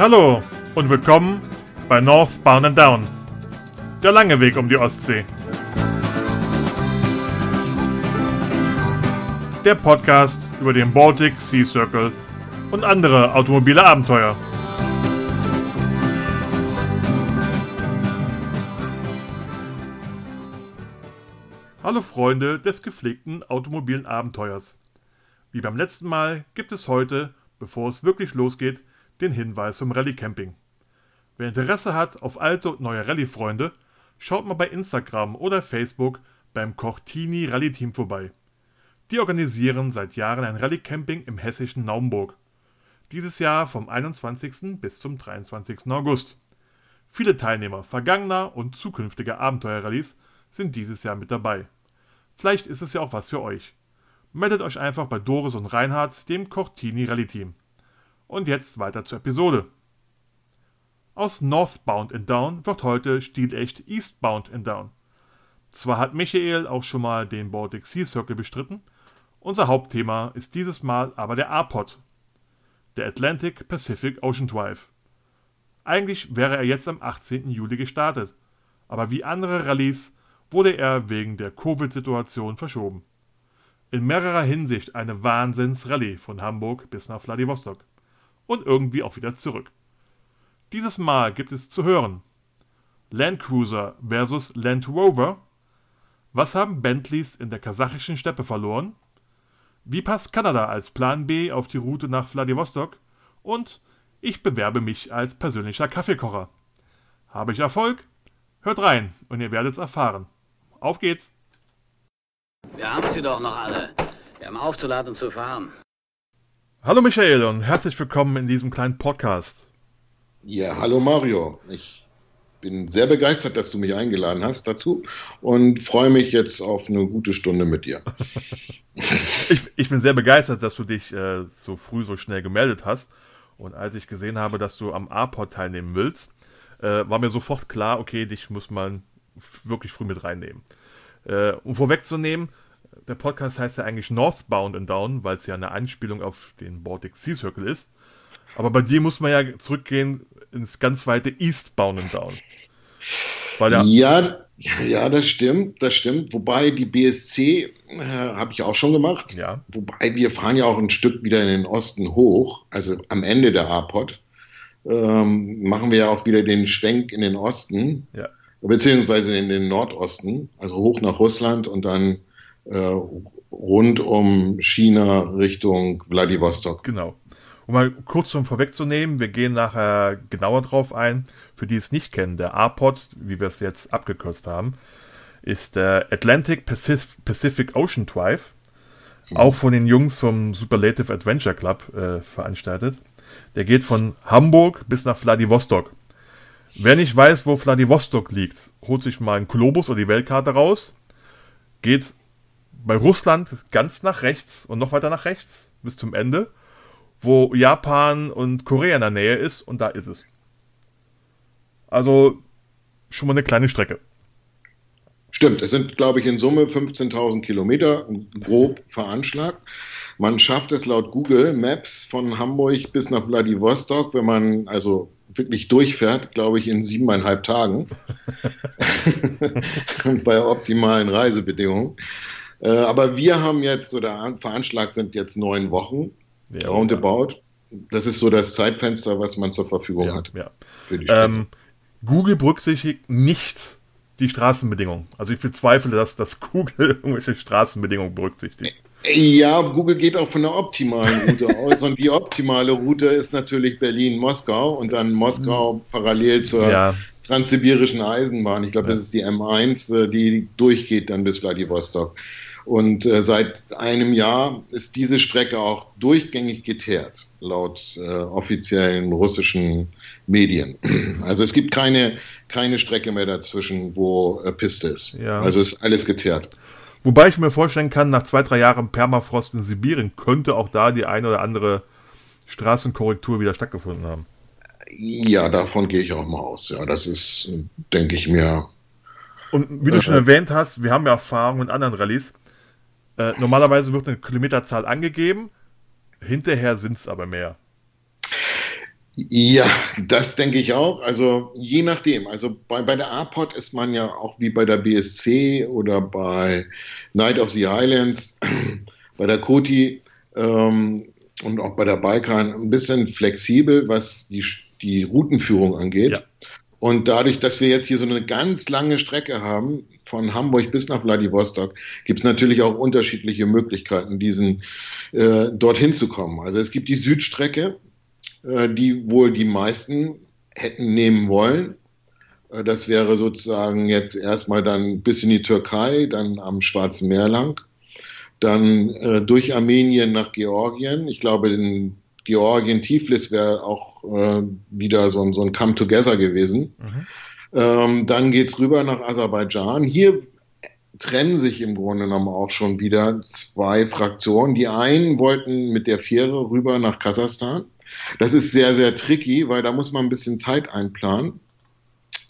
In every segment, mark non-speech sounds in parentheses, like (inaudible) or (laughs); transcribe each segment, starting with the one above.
Hallo und willkommen bei Northbound and Down. Der lange Weg um die Ostsee. Der Podcast über den Baltic Sea Circle und andere automobile Abenteuer. Hallo Freunde des gepflegten automobilen Abenteuers. Wie beim letzten Mal gibt es heute, bevor es wirklich losgeht, den Hinweis zum Rallye Camping. Wer Interesse hat auf alte und neue Rallye-Freunde, schaut mal bei Instagram oder Facebook beim Cortini Rallye Team vorbei. Die organisieren seit Jahren ein Rallye Camping im hessischen Naumburg. Dieses Jahr vom 21. bis zum 23. August. Viele Teilnehmer vergangener und zukünftiger Abenteuerrallyes sind dieses Jahr mit dabei. Vielleicht ist es ja auch was für euch. Meldet euch einfach bei Doris und Reinhard, dem Cortini Rallye Team. Und jetzt weiter zur Episode. Aus Northbound and Down wird heute stilecht Eastbound and Down. Zwar hat Michael auch schon mal den Baltic Sea Circle bestritten, unser Hauptthema ist dieses Mal aber der A-Pod, der Atlantic Pacific Ocean Drive. Eigentlich wäre er jetzt am 18. Juli gestartet, aber wie andere Rallyes wurde er wegen der Covid-Situation verschoben. In mehrerer Hinsicht eine Wahnsinns-Rallye von Hamburg bis nach Vladivostok und irgendwie auch wieder zurück. Dieses Mal gibt es zu hören Land Cruiser versus Land Rover. Was haben Bentleys in der kasachischen Steppe verloren? Wie passt Kanada als Plan B auf die Route nach Vladivostok? Und ich bewerbe mich als persönlicher Kaffeekocher. Habe ich Erfolg? Hört rein und ihr werdet es erfahren. Auf geht's! Wir haben sie doch noch alle. Wir haben aufzuladen und zu fahren. Hallo Michael und herzlich willkommen in diesem kleinen Podcast. Ja, hallo Mario. Ich bin sehr begeistert, dass du mich eingeladen hast dazu und freue mich jetzt auf eine gute Stunde mit dir. (laughs) ich, ich bin sehr begeistert, dass du dich äh, so früh so schnell gemeldet hast. Und als ich gesehen habe, dass du am A-Pod teilnehmen willst, äh, war mir sofort klar, okay, dich muss man wirklich früh mit reinnehmen. Äh, um vorwegzunehmen, der Podcast heißt ja eigentlich Northbound and Down, weil es ja eine Anspielung auf den Baltic Sea Circle ist. Aber bei dir muss man ja zurückgehen ins ganz weite Eastbound and Down. ja, ja, ja, das stimmt, das stimmt. Wobei die BSC äh, habe ich auch schon gemacht. Ja. Wobei wir fahren ja auch ein Stück wieder in den Osten hoch, also am Ende der A-Pod. Ähm, machen wir ja auch wieder den Schwenk in den Osten. Ja. Beziehungsweise in den Nordosten, also hoch nach Russland und dann äh, rund um China Richtung Vladivostok. Genau. Um mal kurz zum vorwegzunehmen, wir gehen nachher genauer drauf ein. Für die es nicht kennen, der ARPOD, wie wir es jetzt abgekürzt haben, ist der Atlantic Pacific Ocean Drive, mhm. auch von den Jungs vom Superlative Adventure Club äh, veranstaltet. Der geht von Hamburg bis nach Vladivostok. Wer nicht weiß, wo Vladivostok liegt, holt sich mal einen Globus oder die Weltkarte raus, geht bei Russland ganz nach rechts und noch weiter nach rechts bis zum Ende, wo Japan und Korea in der Nähe ist und da ist es. Also schon mal eine kleine Strecke. Stimmt, es sind, glaube ich, in Summe 15.000 Kilometer, grob veranschlagt. Man schafft es laut Google Maps von Hamburg bis nach Vladivostok, wenn man also wirklich durchfährt, glaube ich, in siebeneinhalb Tagen. (laughs) (laughs) bei optimalen Reisebedingungen. Äh, aber wir haben jetzt, oder veranschlagt sind jetzt neun Wochen, ja, roundabout. Das ist so das Zeitfenster, was man zur Verfügung ja, hat. Ja. Ähm, Google berücksichtigt nicht die Straßenbedingungen. Also ich bezweifle, dass, dass Google (laughs) irgendwelche Straßenbedingungen berücksichtigt. Ja, Google geht auch von der optimalen (laughs) Route aus und die optimale Route ist natürlich Berlin-Moskau und dann Moskau parallel zur ja. transsibirischen Eisenbahn. Ich glaube, das ist die M1, äh, die durchgeht dann bis Vladivostok. Und äh, seit einem Jahr ist diese Strecke auch durchgängig geteert, laut äh, offiziellen russischen Medien. (clears throat) Also es gibt keine, keine Strecke mehr dazwischen, wo äh, Piste ist. Ja. Also ist alles geteert. Wobei ich mir vorstellen kann, nach zwei, drei Jahren Permafrost in Sibirien könnte auch da die eine oder andere Straßenkorrektur wieder stattgefunden haben. Ja, davon gehe ich auch mal aus. Ja, das ist, denke ich mir. Und wie du äh, schon erwähnt hast, wir haben ja Erfahrung in anderen Rallyes. Äh, normalerweise wird eine Kilometerzahl angegeben, hinterher sind es aber mehr. Ja, das denke ich auch. Also je nachdem. Also bei, bei der APOD ist man ja auch wie bei der BSC oder bei Night of the Islands, (clears throat) bei der Koti ähm, und auch bei der Balkan ein bisschen flexibel, was die, die Routenführung angeht. Ja. Und dadurch, dass wir jetzt hier so eine ganz lange Strecke haben, von Hamburg bis nach Vladivostok, gibt es natürlich auch unterschiedliche Möglichkeiten, diesen äh, dorthin zu kommen. Also es gibt die Südstrecke, äh, die wohl die meisten hätten nehmen wollen. Äh, das wäre sozusagen jetzt erstmal dann bis in die Türkei, dann am Schwarzen Meer lang, dann äh, durch Armenien nach Georgien. Ich glaube, in Georgien, Tiflis wäre auch äh, wieder so, so ein Come Together gewesen. Mhm. Ähm, dann geht's rüber nach Aserbaidschan. Hier trennen sich im Grunde genommen auch schon wieder zwei Fraktionen. Die einen wollten mit der Fähre rüber nach Kasachstan. Das ist sehr, sehr tricky, weil da muss man ein bisschen Zeit einplanen.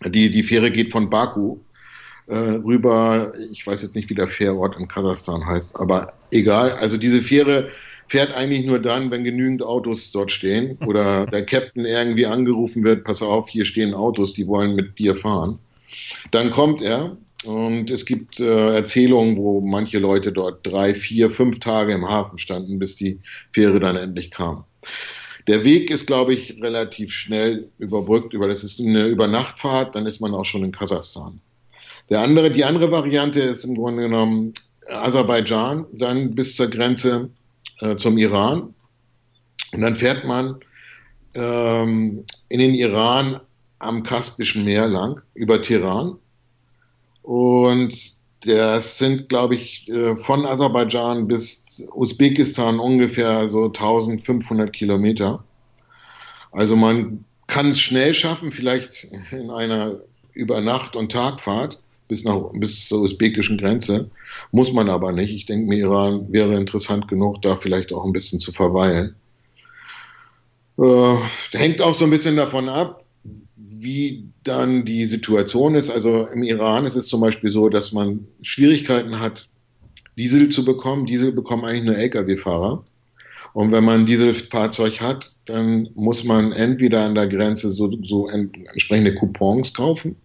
Die, die Fähre geht von Baku äh, rüber, ich weiß jetzt nicht, wie der Fährort in Kasachstan heißt, aber egal. Also diese Fähre fährt eigentlich nur dann, wenn genügend Autos dort stehen oder (laughs) der Captain irgendwie angerufen wird, pass auf, hier stehen Autos, die wollen mit dir fahren. Dann kommt er und es gibt äh, Erzählungen, wo manche Leute dort drei, vier, fünf Tage im Hafen standen, bis die Fähre dann endlich kam. Der Weg ist, glaube ich, relativ schnell überbrückt, über das ist eine Übernachtfahrt, dann ist man auch schon in Kasachstan. Der andere, die andere Variante ist im Grunde genommen Aserbaidschan, dann bis zur Grenze äh, zum Iran. Und dann fährt man ähm, in den Iran am Kaspischen Meer lang über Teheran. Und das sind, glaube ich, äh, von Aserbaidschan bis Usbekistan ungefähr so 1500 Kilometer. Also man kann es schnell schaffen, vielleicht in einer Übernacht- und Tagfahrt bis, nach, bis zur usbekischen Grenze. Muss man aber nicht. Ich denke mir, Iran wäre interessant genug, da vielleicht auch ein bisschen zu verweilen. Äh, hängt auch so ein bisschen davon ab, wie dann die Situation ist. Also im Iran ist es zum Beispiel so, dass man Schwierigkeiten hat, Diesel zu bekommen. Diesel bekommen eigentlich nur Lkw-Fahrer. Und wenn man dieses Fahrzeug hat, dann muss man entweder an der Grenze so, so entsprechende Coupons kaufen,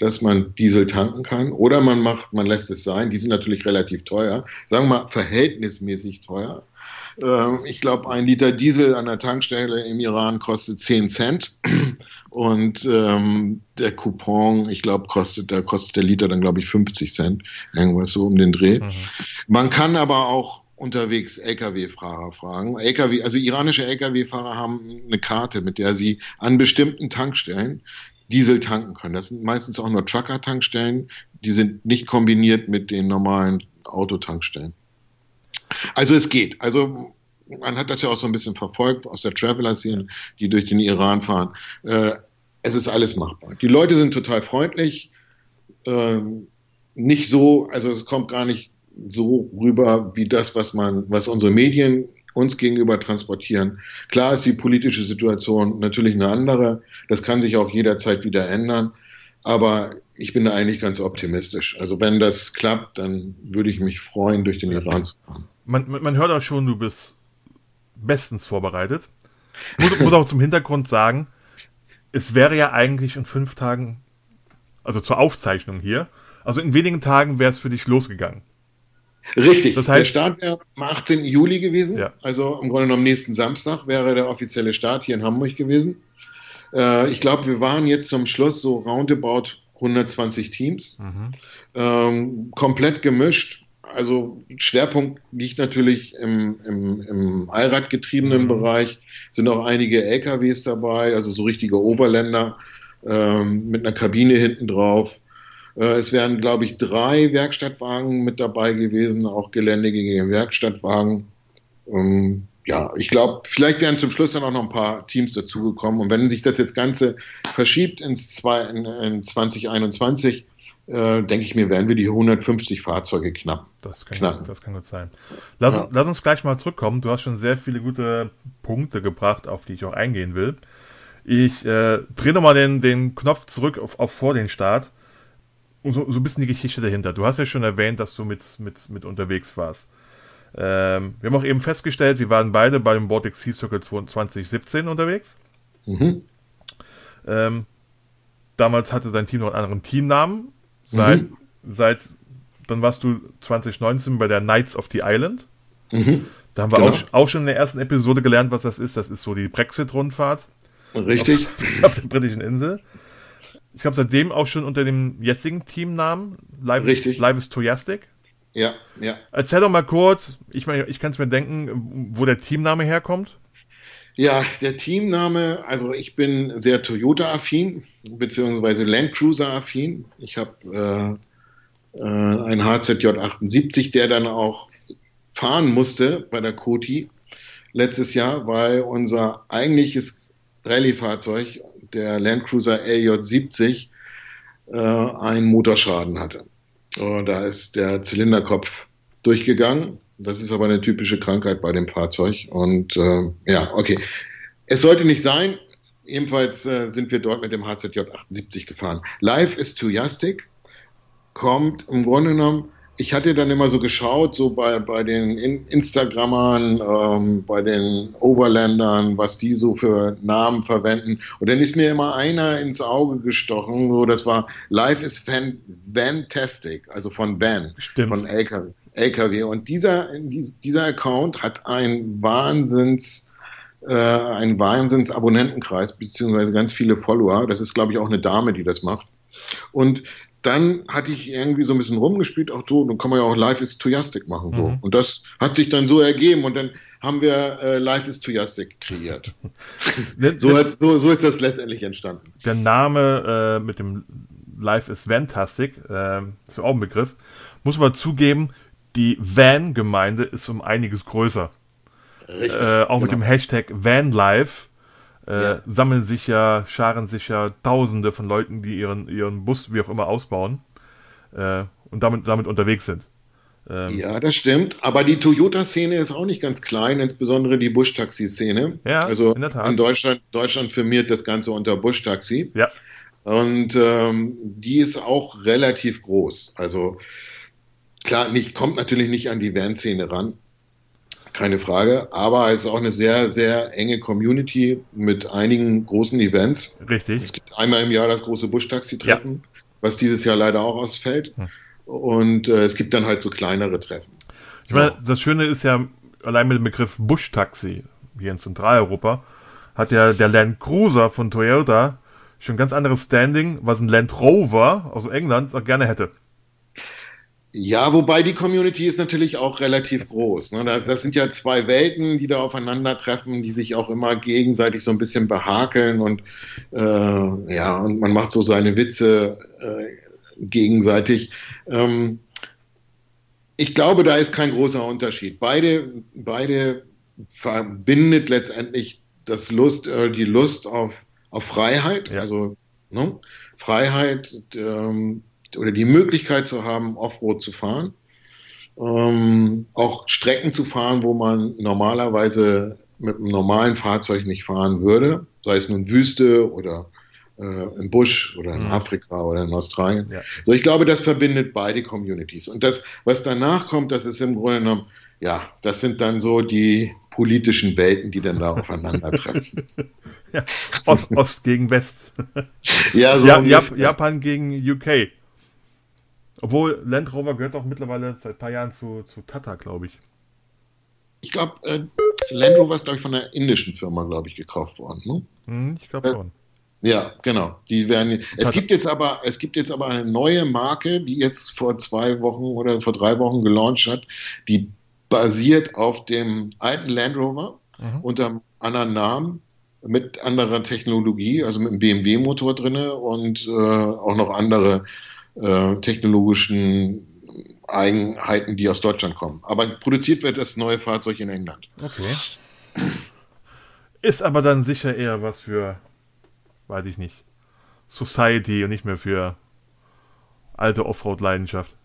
dass man Diesel tanken kann, oder man macht, man lässt es sein. Die sind natürlich relativ teuer, sagen wir mal verhältnismäßig teuer. Ähm, ich glaube, ein Liter Diesel an der Tankstelle im Iran kostet 10 Cent. Und ähm, der Coupon, ich glaube, kostet, da kostet der Liter dann, glaube ich, 50 Cent. Irgendwas so um den Dreh. Mhm. Man kann aber auch unterwegs Lkw-Fahrer fragen. LKW, also iranische Lkw-Fahrer haben eine Karte, mit der sie an bestimmten Tankstellen Diesel tanken können. Das sind meistens auch nur Trucker-Tankstellen, die sind nicht kombiniert mit den normalen Autotankstellen. Also es geht. Also man hat das ja auch so ein bisschen verfolgt aus der Traveler-Szene, die durch den Iran fahren. Äh, es ist alles machbar. Die Leute sind total freundlich. Äh, nicht so, also es kommt gar nicht so rüber wie das, was man, was unsere Medien uns gegenüber transportieren. Klar ist die politische Situation natürlich eine andere. Das kann sich auch jederzeit wieder ändern. Aber ich bin da eigentlich ganz optimistisch. Also wenn das klappt, dann würde ich mich freuen, durch den Iran zu fahren. Man, man hört auch schon, du bist bestens vorbereitet. Ich muss, muss auch zum Hintergrund sagen, es wäre ja eigentlich in fünf Tagen, also zur Aufzeichnung hier, also in wenigen Tagen wäre es für dich losgegangen. Richtig. Das heißt, der Start wäre am 18. Juli gewesen. Ja. Also im Grunde genommen nächsten Samstag wäre der offizielle Start hier in Hamburg gewesen. Äh, ich glaube, wir waren jetzt zum Schluss so roundabout 120 Teams. Mhm. Ähm, komplett gemischt. Also Schwerpunkt liegt natürlich im, im, im Allradgetriebenen mhm. Bereich. Sind auch einige LKWs dabei, also so richtige Overländer ähm, mit einer Kabine hinten drauf. Äh, es wären, glaube ich, drei Werkstattwagen mit dabei gewesen, auch geländegängige Werkstattwagen. Ähm, ja, ich glaube, vielleicht wären zum Schluss dann auch noch ein paar Teams dazugekommen. Und wenn sich das jetzt Ganze verschiebt ins zwei, in, in 2021, äh, denke ich mir, werden wir die 150 Fahrzeuge knapp. Das kann, knacken. das kann gut sein. Lass, ja. lass uns gleich mal zurückkommen. Du hast schon sehr viele gute Punkte gebracht, auf die ich auch eingehen will. Ich äh, drehe nochmal den, den Knopf zurück auf, auf vor den Start und so, so ein bisschen die Geschichte dahinter. Du hast ja schon erwähnt, dass du mit, mit, mit unterwegs warst. Ähm, wir haben auch eben festgestellt, wir waren beide beim Baltic Sea Circle 2017 unterwegs. Mhm. Ähm, damals hatte sein Team noch einen anderen Teamnamen. Seit, mhm. seit dann warst du 2019 bei der Knights of the Island. Mhm. Da haben wir genau. auch, auch, schon in der ersten Episode gelernt, was das ist. Das ist so die Brexit-Rundfahrt. Richtig. Auf, (laughs) auf, der britischen Insel. Ich glaube, seitdem auch schon unter dem jetzigen Teamnamen. Live Richtig. Is, Live is Toyastic. Ja, ja. Erzähl doch mal kurz, ich meine, ich kann es mir denken, wo der Teamname herkommt. Ja, der Teamname, also ich bin sehr Toyota-affin, beziehungsweise Land Cruiser-affin. Ich habe äh, äh, einen HZJ 78, der dann auch fahren musste bei der Koti letztes Jahr, weil unser eigentliches Rallye-Fahrzeug, der Land Cruiser LJ 70, äh, einen Motorschaden hatte. Da ist der Zylinderkopf durchgegangen. Das ist aber eine typische Krankheit bei dem Fahrzeug. Und äh, ja, okay. Es sollte nicht sein. Ebenfalls äh, sind wir dort mit dem HZJ 78 gefahren. Life is Enthusiastic kommt im Grunde genommen ich hatte dann immer so geschaut, so bei, bei den Instagrammern, ähm, bei den Overlandern, was die so für Namen verwenden. Und dann ist mir immer einer ins Auge gestochen, so das war Life is fan Fantastic, also von Van, Stimmt. von LKW. LKW. Und dieser, dieser Account hat ein Wahnsinns, äh, einen Wahnsinns-Abonnentenkreis, beziehungsweise ganz viele Follower. Das ist, glaube ich, auch eine Dame, die das macht. Und dann hatte ich irgendwie so ein bisschen rumgespielt, auch so, dann kann man ja auch Life is Toyastic machen. So. Mhm. Und das hat sich dann so ergeben und dann haben wir äh, Life is Toyastic kreiert. (laughs) so, als, so, so, ist das letztendlich entstanden. Der Name äh, mit dem Life is Fantastic, äh, ist auch ein Begriff, muss man zugeben, die Van-Gemeinde ist um einiges größer. Richtig, äh, auch genau. mit dem Hashtag Vanlife äh, ja. sammeln sich ja, scharen sich ja Tausende von Leuten, die ihren, ihren Bus wie auch immer ausbauen äh, und damit, damit unterwegs sind. Ähm, ja, das stimmt. Aber die Toyota-Szene ist auch nicht ganz klein, insbesondere die Busch-Taxi-Szene. Ja, also in der Tat. In Deutschland, Deutschland firmiert das Ganze unter Busch-Taxi. Ja. Und ähm, die ist auch relativ groß. Also klar, nicht, kommt natürlich nicht an die Van-Szene ran, keine Frage. Aber es ist auch eine sehr, sehr enge Community mit einigen großen Events. Richtig. Es gibt einmal im Jahr das große Busch-Taxi-Treffen, ja. was dieses Jahr leider auch ausfällt. Hm. Und äh, es gibt dann halt so kleinere Treffen. Ich meine, das Schöne ist ja, allein mit dem Begriff Busch-Taxi hier in Zentraleuropa, hat ja der Land Cruiser von Toyota schon ein ganz anderes Standing, was ein Land Rover aus England auch gerne hätte. Ja, wobei die Community ist natürlich auch relativ groß. Ne? Das, das, sind ja zwei Welten, die da aufeinandertreffen, die sich auch immer gegenseitig so ein bisschen behakeln und äh, ja, und man macht so seine Witze äh, gegenseitig. Ähm, ich glaube, da ist kein großer Unterschied. Beide, beide verbindet letztendlich das Lust, äh, die Lust auf, auf Freiheit, ja. also ne? Freiheit. Ähm, oder die Möglichkeit zu haben, Offroad zu fahren. Ähm, auch Strecken zu fahren, wo man normalerweise mit einem normalen Fahrzeug nicht fahren würde, sei es nun Wüste oder äh, im Busch oder in mhm. Afrika oder in Australien. Ja. So, ich glaube, das verbindet beide Communities. Und das, was danach kommt, das ist im Grunde genommen, ja, das sind dann so die politischen Welten, die dann da aufeinandertreffen. (laughs) ja, Ost, Ost, gegen West. ja, so ja, Japan gegen UK. Obwohl Land Rover gehört auch mittlerweile seit ein paar Jahren zu, zu Tata, glaube ich. Ich glaube, äh, Land Rover ist, glaube ich, von einer indischen Firma, glaube ich, gekauft worden. Ne? Hm, ich glaube schon. Ja, genau. Die werden. Es gibt jetzt aber, es gibt jetzt aber eine neue Marke, die jetzt vor zwei Wochen oder vor drei Wochen gelauncht hat, die basiert auf dem alten Land Rover mhm. unter einem anderen Namen mit anderer Technologie, also mit einem BMW-Motor drin und äh, auch noch andere äh, technologischen Eigenheiten, die aus Deutschland kommen. Aber produziert wird das neue Fahrzeug in England. Okay. Ist aber dann sicher eher was für, weiß ich nicht, Society und nicht mehr für alte Offroad-Leidenschaft.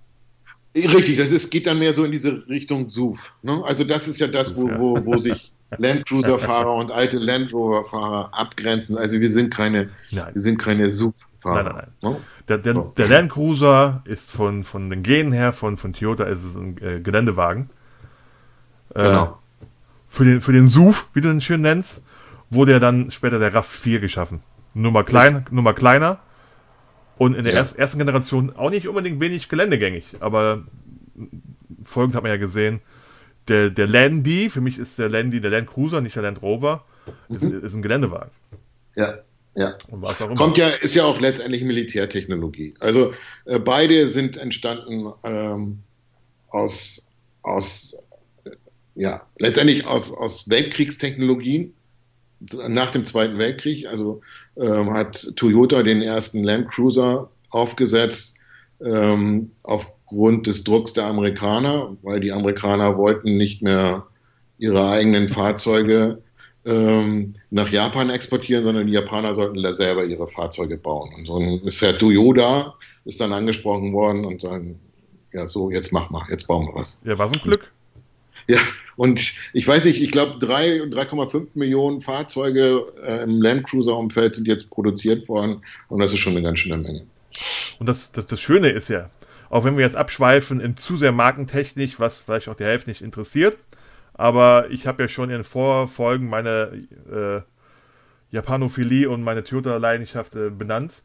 Richtig, das ist, geht dann mehr so in diese Richtung SUV. Ne? Also das ist ja das, wo, wo, wo sich (laughs) Landcruiser-Fahrer und alte Land Rover-Fahrer abgrenzen. Also wir sind keine, nein. wir sind keine SUV-Fahrer. Nein, nein, nein. Ne? Der, der, oh. der Land Cruiser ist von, von den Genen her, von, von Toyota ist es ein äh, Geländewagen. Äh, genau. Für den, für den SUV, wie du den schön nennst. wurde ja dann später der RAV4 geschaffen. Nur mal, klein, nur mal kleiner. Und in der ja. ersten, ersten Generation auch nicht unbedingt wenig geländegängig, aber folgend hat man ja gesehen, der, der Landy, für mich ist der Landy der Land Cruiser, nicht der Land Rover, ist, mhm. ist ein Geländewagen. Ja. Ja. Kommt ja, ist ja auch letztendlich Militärtechnologie. Also äh, beide sind entstanden ähm, aus, aus äh, ja, letztendlich aus, aus Weltkriegstechnologien nach dem Zweiten Weltkrieg. Also ähm, hat Toyota den ersten Land Cruiser aufgesetzt ähm, aufgrund des Drucks der Amerikaner, weil die Amerikaner wollten nicht mehr ihre eigenen Fahrzeuge ähm, nach Japan exportieren, sondern die Japaner sollten da selber ihre Fahrzeuge bauen. Und so ist Herr Toyoda ist dann angesprochen worden und sagen, ja so, jetzt mach mal, jetzt bauen wir was. Ja, war so ein Glück. Ja, und ich weiß nicht, ich glaube 3,5 Millionen Fahrzeuge äh, im Landcruiser-Umfeld sind jetzt produziert worden und das ist schon eine ganz schöne Menge. Und das, das, das Schöne ist ja, auch wenn wir jetzt abschweifen in zu sehr Markentechnik, was vielleicht auch die Hälfte nicht interessiert, aber ich habe ja schon in Vorfolgen meine äh, Japanophilie und meine Toyota-Leidenschaft äh, benannt.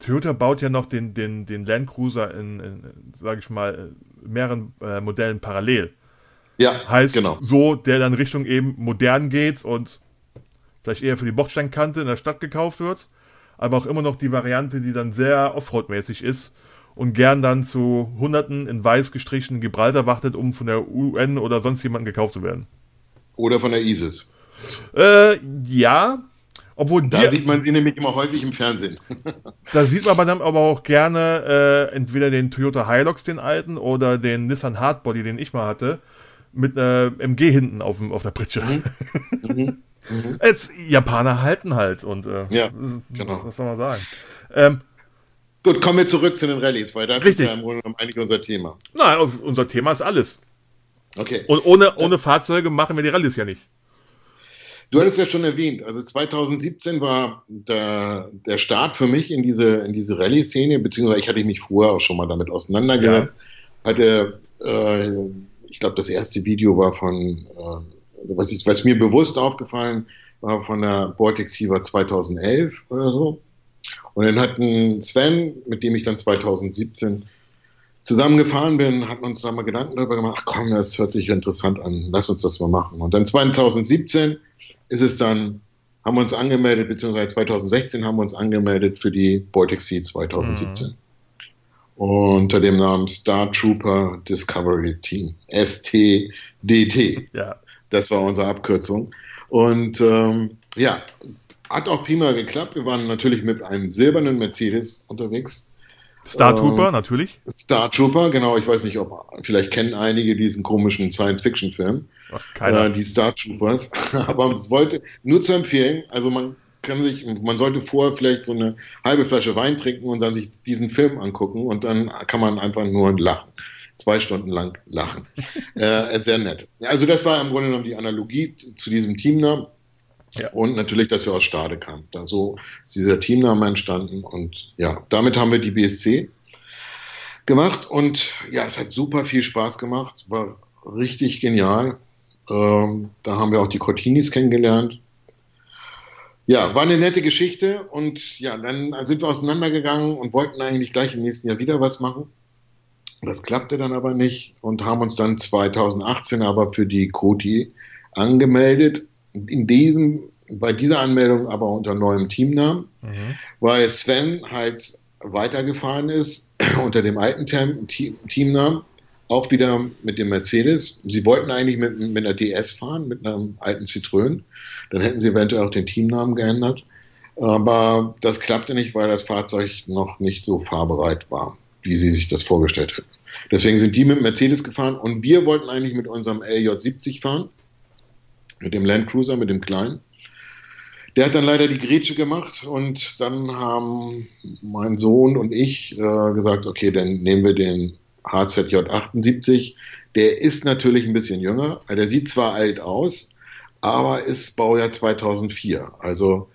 Toyota baut ja noch den, den, den Land Cruiser in, in sage ich mal, mehreren äh, Modellen parallel. Ja, heißt genau. so, der dann Richtung eben modern geht und vielleicht eher für die Bordsteinkante in der Stadt gekauft wird, aber auch immer noch die Variante, die dann sehr Offroad-mäßig ist und gern dann zu Hunderten in weiß gestrichenen Gibraltar wartet, um von der UN oder sonst jemanden gekauft zu werden. Oder von der ISIS. Äh, ja. Obwohl da sieht man sie nämlich immer häufig im Fernsehen. (laughs) da sieht man aber dann aber auch gerne äh, entweder den Toyota Hilux, den alten, oder den Nissan Hardbody, den ich mal hatte, mit einer MG hinten auf, auf der Pritsche. Mhm. (laughs) Mhm. Mhm. Jetzt, Japaner halten halt und äh, ja, genau. was, was soll man sagen? Ähm, Gut, kommen wir zurück zu den Rallyes, weil das richtig. ist ja im Grunde genommen eigentlich unser Thema. Nein, unser Thema ist alles. Okay. Und ohne, ohne Fahrzeuge machen wir die Rallyes ja nicht. Du hattest ja schon erwähnt, also 2017 war der, der Start für mich in diese, in diese Rallye-Szene, beziehungsweise ich hatte mich vorher auch schon mal damit auseinandergesetzt. Ja. Hatte, äh, ich glaube, das erste Video war von, äh, was, ich, was mir bewusst aufgefallen war, von der Vortex Fever 2011 oder so. Und dann hatten Sven, mit dem ich dann 2017 zusammengefahren bin, hatten uns da mal Gedanken darüber gemacht, ach komm, das hört sich interessant an, lass uns das mal machen. Und dann 2017 ist es dann, haben wir uns angemeldet, beziehungsweise 2016 haben wir uns angemeldet für die Baltic Sea 2017. Mhm. Unter dem Namen Star Trooper Discovery Team, STDT. Ja. Das war unsere Abkürzung. Und ähm, ja, hat auch prima geklappt. Wir waren natürlich mit einem silbernen Mercedes unterwegs. Star Trooper, ähm, natürlich. Star Trooper, genau. Ich weiß nicht, ob vielleicht kennen einige diesen komischen Science-Fiction-Film. Äh, die Star Troopers. (laughs) Aber es wollte nur zu empfehlen. Also man kann sich, man sollte vorher vielleicht so eine halbe Flasche Wein trinken und dann sich diesen Film angucken und dann kann man einfach nur lachen. Zwei Stunden lang lachen. (laughs) äh, sehr nett. Also das war im Grunde genommen die Analogie zu diesem Teamnamen. Ja. Und natürlich, dass wir aus Stade kamen. Da so ist dieser Teamname entstanden. Und ja, damit haben wir die BSC gemacht. Und ja, es hat super viel Spaß gemacht. War richtig genial. Ähm, da haben wir auch die Cortinis kennengelernt. Ja, war eine nette Geschichte. Und ja, dann sind wir auseinandergegangen und wollten eigentlich gleich im nächsten Jahr wieder was machen. Das klappte dann aber nicht und haben uns dann 2018 aber für die Coti angemeldet in diesem, bei dieser Anmeldung aber unter neuem Teamnamen, mhm. weil Sven halt weitergefahren ist (clears throat) unter dem alten Team, Teamnamen, auch wieder mit dem Mercedes. Sie wollten eigentlich mit, mit einer DS fahren, mit einem alten Citroën. Dann hätten sie eventuell auch den Teamnamen geändert. Aber das klappte nicht, weil das Fahrzeug noch nicht so fahrbereit war, wie sie sich das vorgestellt hätten. Deswegen sind die mit Mercedes gefahren und wir wollten eigentlich mit unserem LJ70 fahren mit dem Land Cruiser, mit dem kleinen. Der hat dann leider die Grätsche gemacht und dann haben mein Sohn und ich äh, gesagt, okay, dann nehmen wir den HZJ 78. Der ist natürlich ein bisschen jünger. Der sieht zwar alt aus, aber ist Baujahr 2004. Also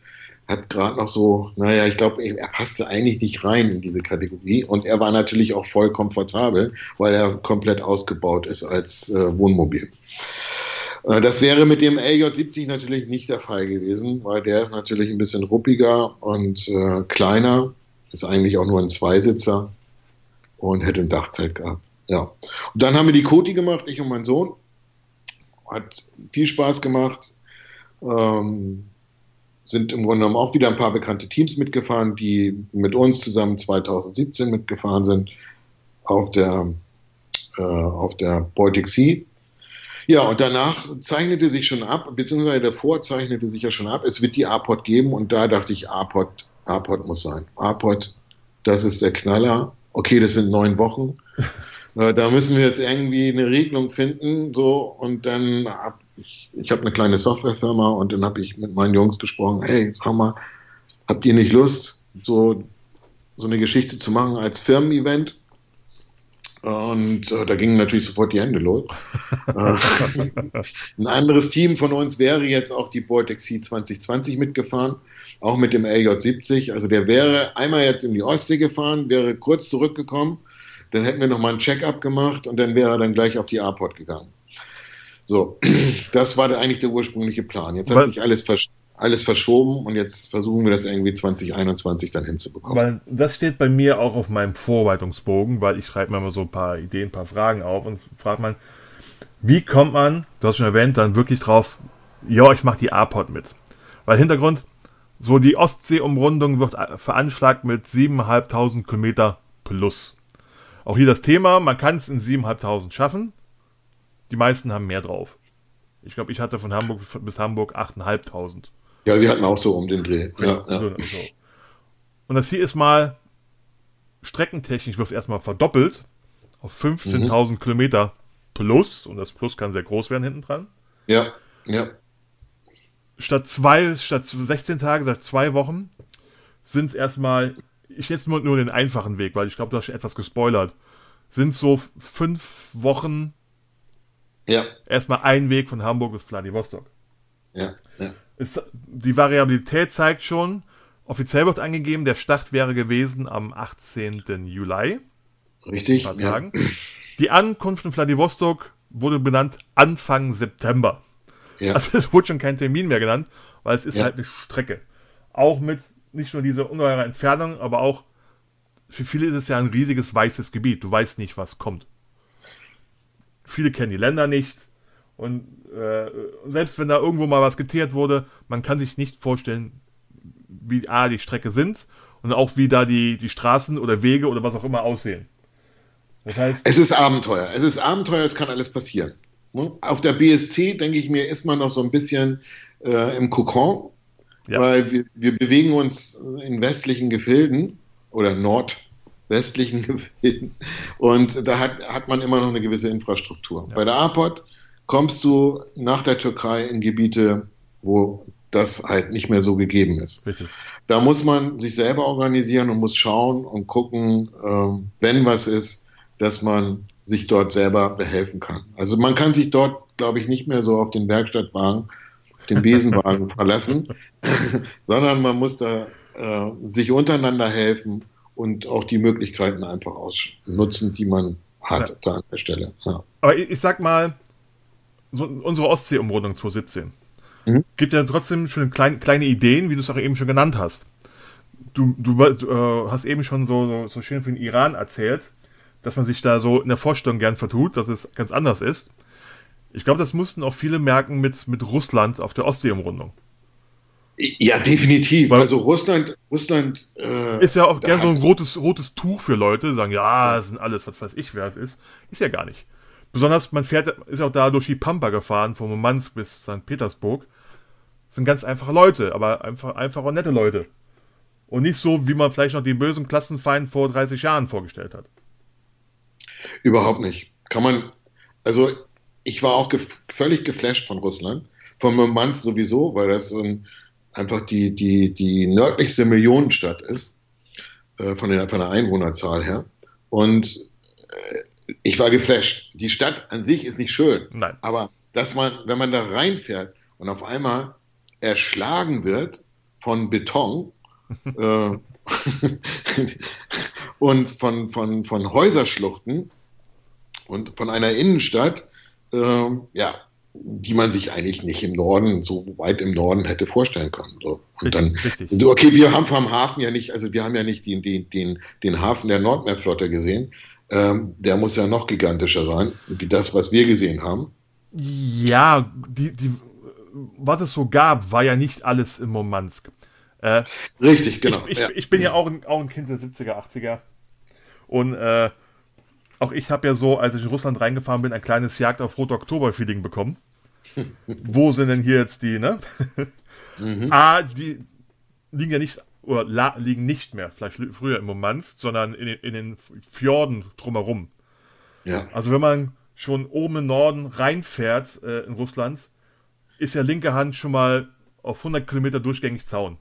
hat gerade noch so, naja, ich glaube, er passte eigentlich nicht rein in diese Kategorie und er war natürlich auch voll komfortabel, weil er komplett ausgebaut ist als äh, Wohnmobil. Äh, das wäre mit dem LJ70 natürlich nicht der Fall gewesen, weil der ist natürlich ein bisschen ruppiger und äh, kleiner, ist eigentlich auch nur ein Zweisitzer und hätte ein Dachzelt gehabt. Ja. Und dann haben wir die Koti gemacht, ich und mein Sohn. Hat viel Spaß gemacht. Ähm, sind im Grunde genommen auch wieder ein paar bekannte Teams mitgefahren, die mit uns zusammen 2017 mitgefahren sind auf der, äh, auf der Baltic Sea. Ja, und danach zeichnete sich schon ab, beziehungsweise davor zeichnete sich ja schon ab, es wird die APOD geben und da dachte ich, APOD, APOD muss sein. APOD, das ist der Knaller. Okay, das sind neun Wochen. (laughs) Äh, da müssen wir jetzt irgendwie eine Regelung finden, so und dann hab ich, ich habe eine kleine Softwarefirma und dann habe ich mit meinen Jungs gesprochen, hey, sag mal, habt ihr nicht Lust, so, so eine Geschichte zu machen als Firmen-Event? Und äh, da gingen natürlich sofort die Hände los. (laughs) Äh, (laughs) ein anderes Team von uns wäre jetzt auch die Vortex C 2020 mitgefahren, auch mit dem LJ70. Also der wäre einmal jetzt in die Ostsee gefahren, wäre kurz zurückgekommen, dann hätten wir nochmal ein Check-up gemacht und dann wäre er dann gleich auf die Airport gegangen. So, (clears throat) das war eigentlich der ursprüngliche Plan. Jetzt hat Was? sich alles verstanden alles verschoben und jetzt versuchen wir das irgendwie 2021 dann hinzubekommen. Weil das steht bei mir auch auf meinem Vorbereitungsbogen, weil ich schreibe mir immer so ein paar Ideen, ein paar Fragen auf und fragt man, wie kommt man, du hast schon erwähnt, dann wirklich drauf, ja, ich mache die A-Pod mit. Weil Hintergrund, so die Ostsee-Umrundung wird veranschlagt mit 7.500 Kilometer plus. Auch hier das Thema, man kann es in 7.500 schaffen. Die meisten haben mehr drauf. Ich glaube, ich hatte von Hamburg bis Hamburg 8.500. Ja, wir hatten auch so um den Dreh. Ja, ja. So, so. Und das hier ist mal streckentechnisch wird es erstmal verdoppelt auf 15.000 mhm. Kilometer plus. Und das Plus kann sehr groß werden hinten dran. Ja, ja. Statt zwei, statt 16 Tage, seit zwei Wochen sind es erstmal, ich jetzt nur den einfachen Weg, weil ich glaube, du hast schon etwas gespoilert. Sind so fünf Wochen ja. erstmal ein Weg von Hamburg bis Vladivostok. Ja, ja. Es, die Variabilität zeigt schon, offiziell wird angegeben, der Start wäre gewesen am 18. Juli. Richtig. Ja. Die Ankunft in Vladivostok wurde benannt Anfang September. Ja. Also es wurde schon kein Termin mehr genannt, weil es ist ja. halt eine Strecke. Auch mit nicht nur dieser ungeheure Entfernung, aber auch für viele ist es ja ein riesiges weißes Gebiet. Du weißt nicht, was kommt. Viele kennen die Länder nicht. Und äh, selbst wenn da irgendwo mal was geteert wurde, man kann sich nicht vorstellen, wie A, die Strecke sind und auch wie da die, die Straßen oder Wege oder was auch immer aussehen. Das heißt. Es ist Abenteuer. Es ist Abenteuer, es kann alles passieren. Ne? Auf der BSC, denke ich mir, ist man noch so ein bisschen äh, im Kokon, ja. weil wir, wir bewegen uns in westlichen Gefilden oder nordwestlichen (laughs) Gefilden und da hat, hat man immer noch eine gewisse Infrastruktur. Ja. Bei der APOD kommst du nach der Türkei in Gebiete, wo das halt nicht mehr so gegeben ist. Richtig. Da muss man sich selber organisieren und muss schauen und gucken, äh, wenn was ist, dass man sich dort selber behelfen kann. Also man kann sich dort, glaube ich, nicht mehr so auf den Werkstattwagen, den Besenwagen (laughs) verlassen, (laughs) sondern man muss da äh, sich untereinander helfen und auch die Möglichkeiten einfach ausnutzen, die man hat ja. da an der Stelle. Ja. Aber ich, ich sag mal, so unsere Ostsee-Umrundung 2017 mhm. gibt ja trotzdem schon klein, kleine Ideen, wie du es auch eben schon genannt hast. Du, du, du äh, hast eben schon so, so, so schön für den Iran erzählt, dass man sich da so in der Vorstellung gern vertut, dass es ganz anders ist. Ich glaube, das mussten auch viele merken mit, mit Russland auf der Ostsee-Umrundung. Ja, definitiv. Weil also Russland, Russland äh, ist ja auch gern so ein rotes, rotes Tuch für Leute, sagen, ja, das sind alles, was weiß ich, wer es ist. Ist ja gar nicht. Besonders, man fährt, ist auch da durch die Pampa gefahren, von Murmansk bis St. Petersburg. Das sind ganz einfache Leute, aber einfach, einfach und nette Leute. Und nicht so, wie man vielleicht noch die bösen Klassenfeinden vor 30 Jahren vorgestellt hat. Überhaupt nicht. Kann man, also ich war auch gef völlig geflasht von Russland, von Murmansk sowieso, weil das ein, einfach die, die, die nördlichste Millionenstadt ist, äh, von, der, von der Einwohnerzahl her. Und äh, ich war geflasht. Die Stadt an sich ist nicht schön. Nein. Aber dass man, wenn man da reinfährt und auf einmal erschlagen wird von Beton (laughs) äh, (laughs) und von, von, von Häuserschluchten und von einer Innenstadt, äh, ja, die man sich eigentlich nicht im Norden, so weit im Norden hätte vorstellen können. So. Und dann, richtig. okay, wir haben vom Hafen ja nicht, also wir haben ja nicht den, den, den, den Hafen der Nordmeerflotte gesehen. Ähm, der muss ja noch gigantischer sein, wie das, was wir gesehen haben. Ja, die, die, was es so gab, war ja nicht alles in Murmansk. Äh, Richtig, genau. Ich, ich, ja. ich, bin ja auch ein, auch ein Kind der 70er, 80er. Und äh, auch ich habe ja so, als ich in Russland reingefahren bin, ein kleines Jagd auf Rote Oktober-Feeling bekommen. (laughs) Wo sind denn hier jetzt die, ne? mhm. A, die liegen ja nicht, oder liegen nicht mehr, vielleicht früher im Murmansk, sondern in, in den Fjorden drumherum. Ja. Also wenn man schon oben im Norden reinfährt äh, in Russland, ist ja linke Hand schon mal auf 100 Kilometer durchgängig Zaun.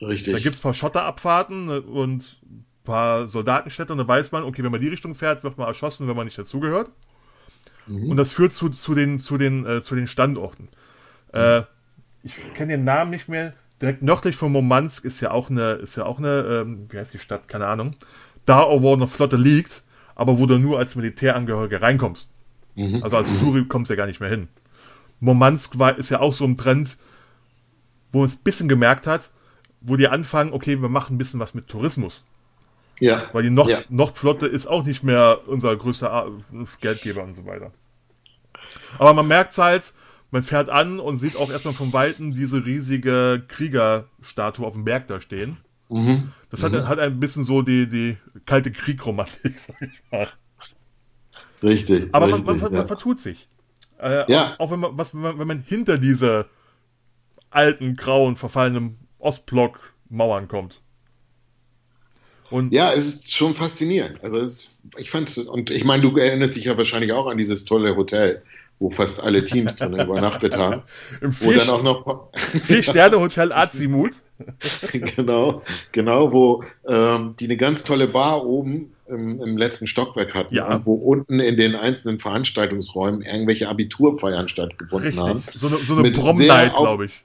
Richtig. Da gibt es ein paar Schotterabfahrten äh, und ein paar Soldatenstädte und da weiß man, okay, wenn man die Richtung fährt, wird man erschossen, wenn man nicht dazugehört. Mhm. Und das führt zu, zu, den, zu, den, äh, zu den Standorten. Mhm. Äh, ich kenne den Namen nicht mehr. Direkt nördlich von Murmansk ist ja auch eine, ist ja auch eine, ähm, wie heißt die Stadt? Keine Ahnung. Da, wo eine Flotte liegt, aber wo du nur als Militärangehöriger reinkommst. Mhm. Also als mhm. Touri kommst du ja gar nicht mehr hin. Murmansk war, ist ja auch so ein Trend, wo man es ein bisschen gemerkt hat, wo die anfangen, okay, wir machen ein bisschen was mit Tourismus. Ja. Weil die Nord ja. Nordflotte ist auch nicht mehr unser größter Geldgeber und so weiter. Aber man merkt halt, man fährt an und sieht auch erstmal vom Weiten diese riesige Kriegerstatue auf dem Berg da stehen. Mhm. Das hat, mhm. hat ein bisschen so die, die kalte Kriegromantik, (laughs) sag ich mal. Richtig. Aber richtig, man, man, man, vertut sich. Äh, ja. Auch, auch, wenn man, was, wenn man, wenn man hinter diese alten, grauen, verfallenen Ostblock-Mauern kommt. Und ja, es ist schon faszinierend. Also ist, ich fand's, und ich meine, du erinnerst dich ja wahrscheinlich auch an dieses tolle Hotel, wo fast alle Teams drin übernachtet haben. (laughs) Im vier, dann auch noch (laughs) vier Sterne Hotel (laughs) Azimut. genau, genau, wo ähm, die eine ganz tolle Bar oben im, im letzten Stockwerk hatten, ja. wo unten in den einzelnen Veranstaltungsräumen irgendwelche Abiturfeiern stattgefunden Richtig. haben. So eine, so eine Prom-Night, glaube ich.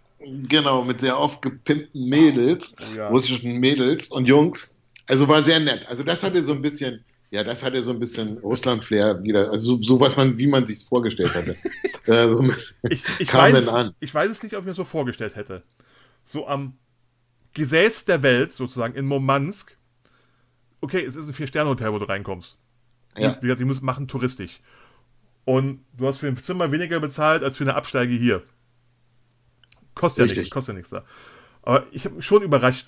Genau, mit sehr aufgepimpten Mädels, ja. russischen Mädels und Jungs. Also war sehr nett. Also das hatte so ein bisschen, ja, das hatte so ein bisschen Russland-Flair wieder. Also so, so, was man, wie man sich vorgestellt hatte. (laughs) äh, so ich, ich, weiß, an. ich weiß es nicht, ob ich mir so vorgestellt hätte. So am Gesäß der Welt, sozusagen, in Murmansk. Okay, es ist ein Vier-Sterne-Hotel, wo du reinkommst. Ja. Und, wie gesagt, die müssen machen touristisch. Und du hast für ein Zimmer weniger bezahlt als für eine Absteige hier. Kostet Richtig. ja nichts, kostet ja nichts da. Aber ich habe mich schon überrascht,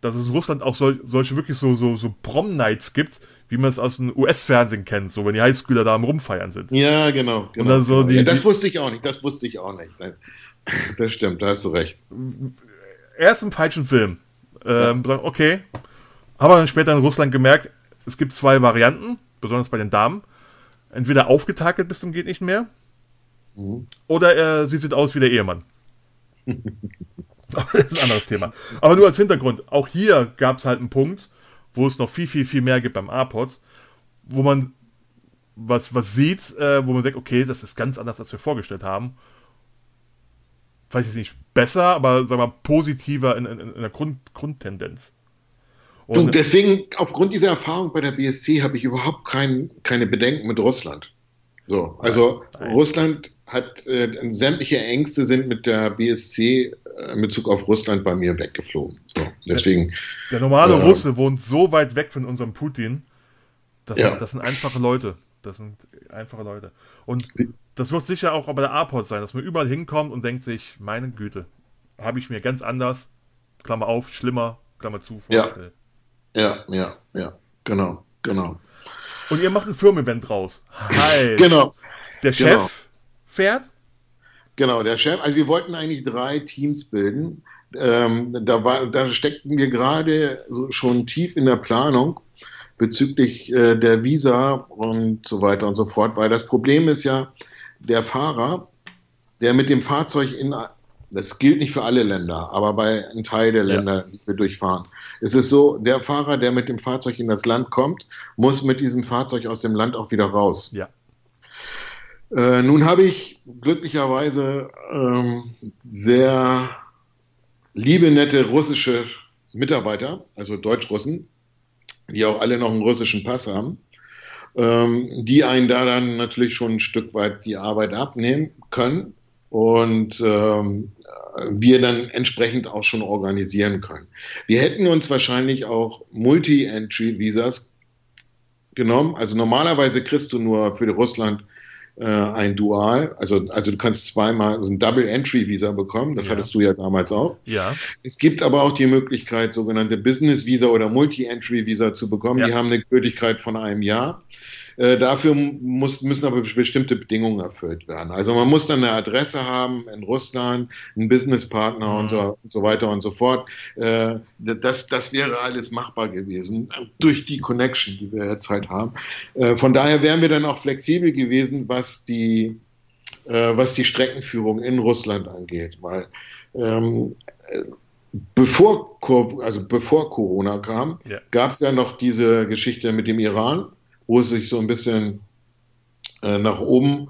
dass es in Russland auch sol solche wirklich so, so, so Prom-Nights gibt, wie man es aus dem US-Fernsehen kennt, so wenn die Highschooler da am Rumfeiern sind. Ja, genau. genau, Und so genau. Die, ja, das wusste ich auch nicht, das wusste ich auch nicht. (laughs) Das stimmt, da hast du recht. Erst im falschen Film. Ähm, ja. Okay. Aber dann später in Russland gemerkt, es gibt zwei Varianten, besonders bei den Damen. Entweder aufgetakelt bis zum geht nicht mehr, mhm. oder äh, sie sieht aus wie der Ehemann. (laughs) das ist ein anderes Thema. Aber nur als Hintergrund, auch hier gab es halt einen Punkt, wo es noch viel, viel, viel mehr gibt beim A-Pod, wo man was, was sieht, äh, wo man denkt, okay, das ist ganz anders, als wir vorgestellt haben. Vielleicht nicht besser, aber sagen wir mal positiver in, in, in der Grund, Grundtendenz. Und du, deswegen, aufgrund dieser Erfahrung bei der BSC habe ich überhaupt kein, keine Bedenken mit Russland. So, also Nein. Russland hat äh, sämtliche Ängste sind mit der BSC äh, in Bezug auf Russland bei mir weggeflogen. So, deswegen. Der, der normale äh, Russe wohnt so weit weg von unserem Putin. Das, ja. sind, das sind einfache Leute. Das sind einfache Leute. Und das wird sicher auch bei der A-Port sein, dass man überall hinkommt und denkt sich, meine Güte, habe ich mir ganz anders, Klammer auf, schlimmer, Klammer zu, vorgestellt. Ja, ja, ja, ja, genau, genau. Und ihr macht ein Firmen-Event draus. Hi. genau. Der Chef genau. Fährt? Genau, der Chef. Also wir wollten eigentlich drei Teams bilden. Ähm, da, war, da steckten wir gerade so schon tief in der Planung bezüglich äh, der Visa und so weiter und so fort, weil das Problem ist ja, der Fahrer, der mit dem Fahrzeug in, das gilt nicht für alle Länder, aber bei einem Teil der Länder, ja. die wir durchfahren, ist es so, der Fahrer, der mit dem Fahrzeug in das Land kommt, muss mit diesem Fahrzeug aus dem Land auch wieder raus. Ja. Äh, nun habe ich glücklicherweise ähm, sehr liebe, nette russische Mitarbeiter, also Deutsch-Russen, die auch alle noch einen russischen Pass haben. ähm, die einen da dann natürlich schon ein Stück weit die Arbeit abnehmen können und ähm, wir dann entsprechend auch schon organisieren können. Wir hätten uns wahrscheinlich auch Multi-Entry-Visas genommen. Also normalerweise kriegst du nur für Russland äh, ein Dual, also, also du kannst zweimal also ein Double-Entry-Visa bekommen, das ja. hattest du ja damals auch. Ja. Es gibt aber auch die Möglichkeit, sogenannte Business-Visa oder Multi-Entry-Visa zu bekommen. Ja. Die haben eine Gültigkeit von einem Jahr. Äh, dafür muss, müssen aber bestimmte Bedingungen erfüllt werden. Also man muss dann eine Adresse haben in Russland, einen Businesspartner mhm. und, so, und so weiter und so fort. Äh, das, das wäre alles machbar gewesen durch die Connection, die wir jetzt halt haben. Äh, von daher wären wir dann auch flexibel gewesen, was die, äh, was die Streckenführung in Russland angeht, weil ähm, bevor, also bevor Corona kam, ja. gab es ja noch diese Geschichte mit dem Iran wo es sich so ein bisschen äh, nach oben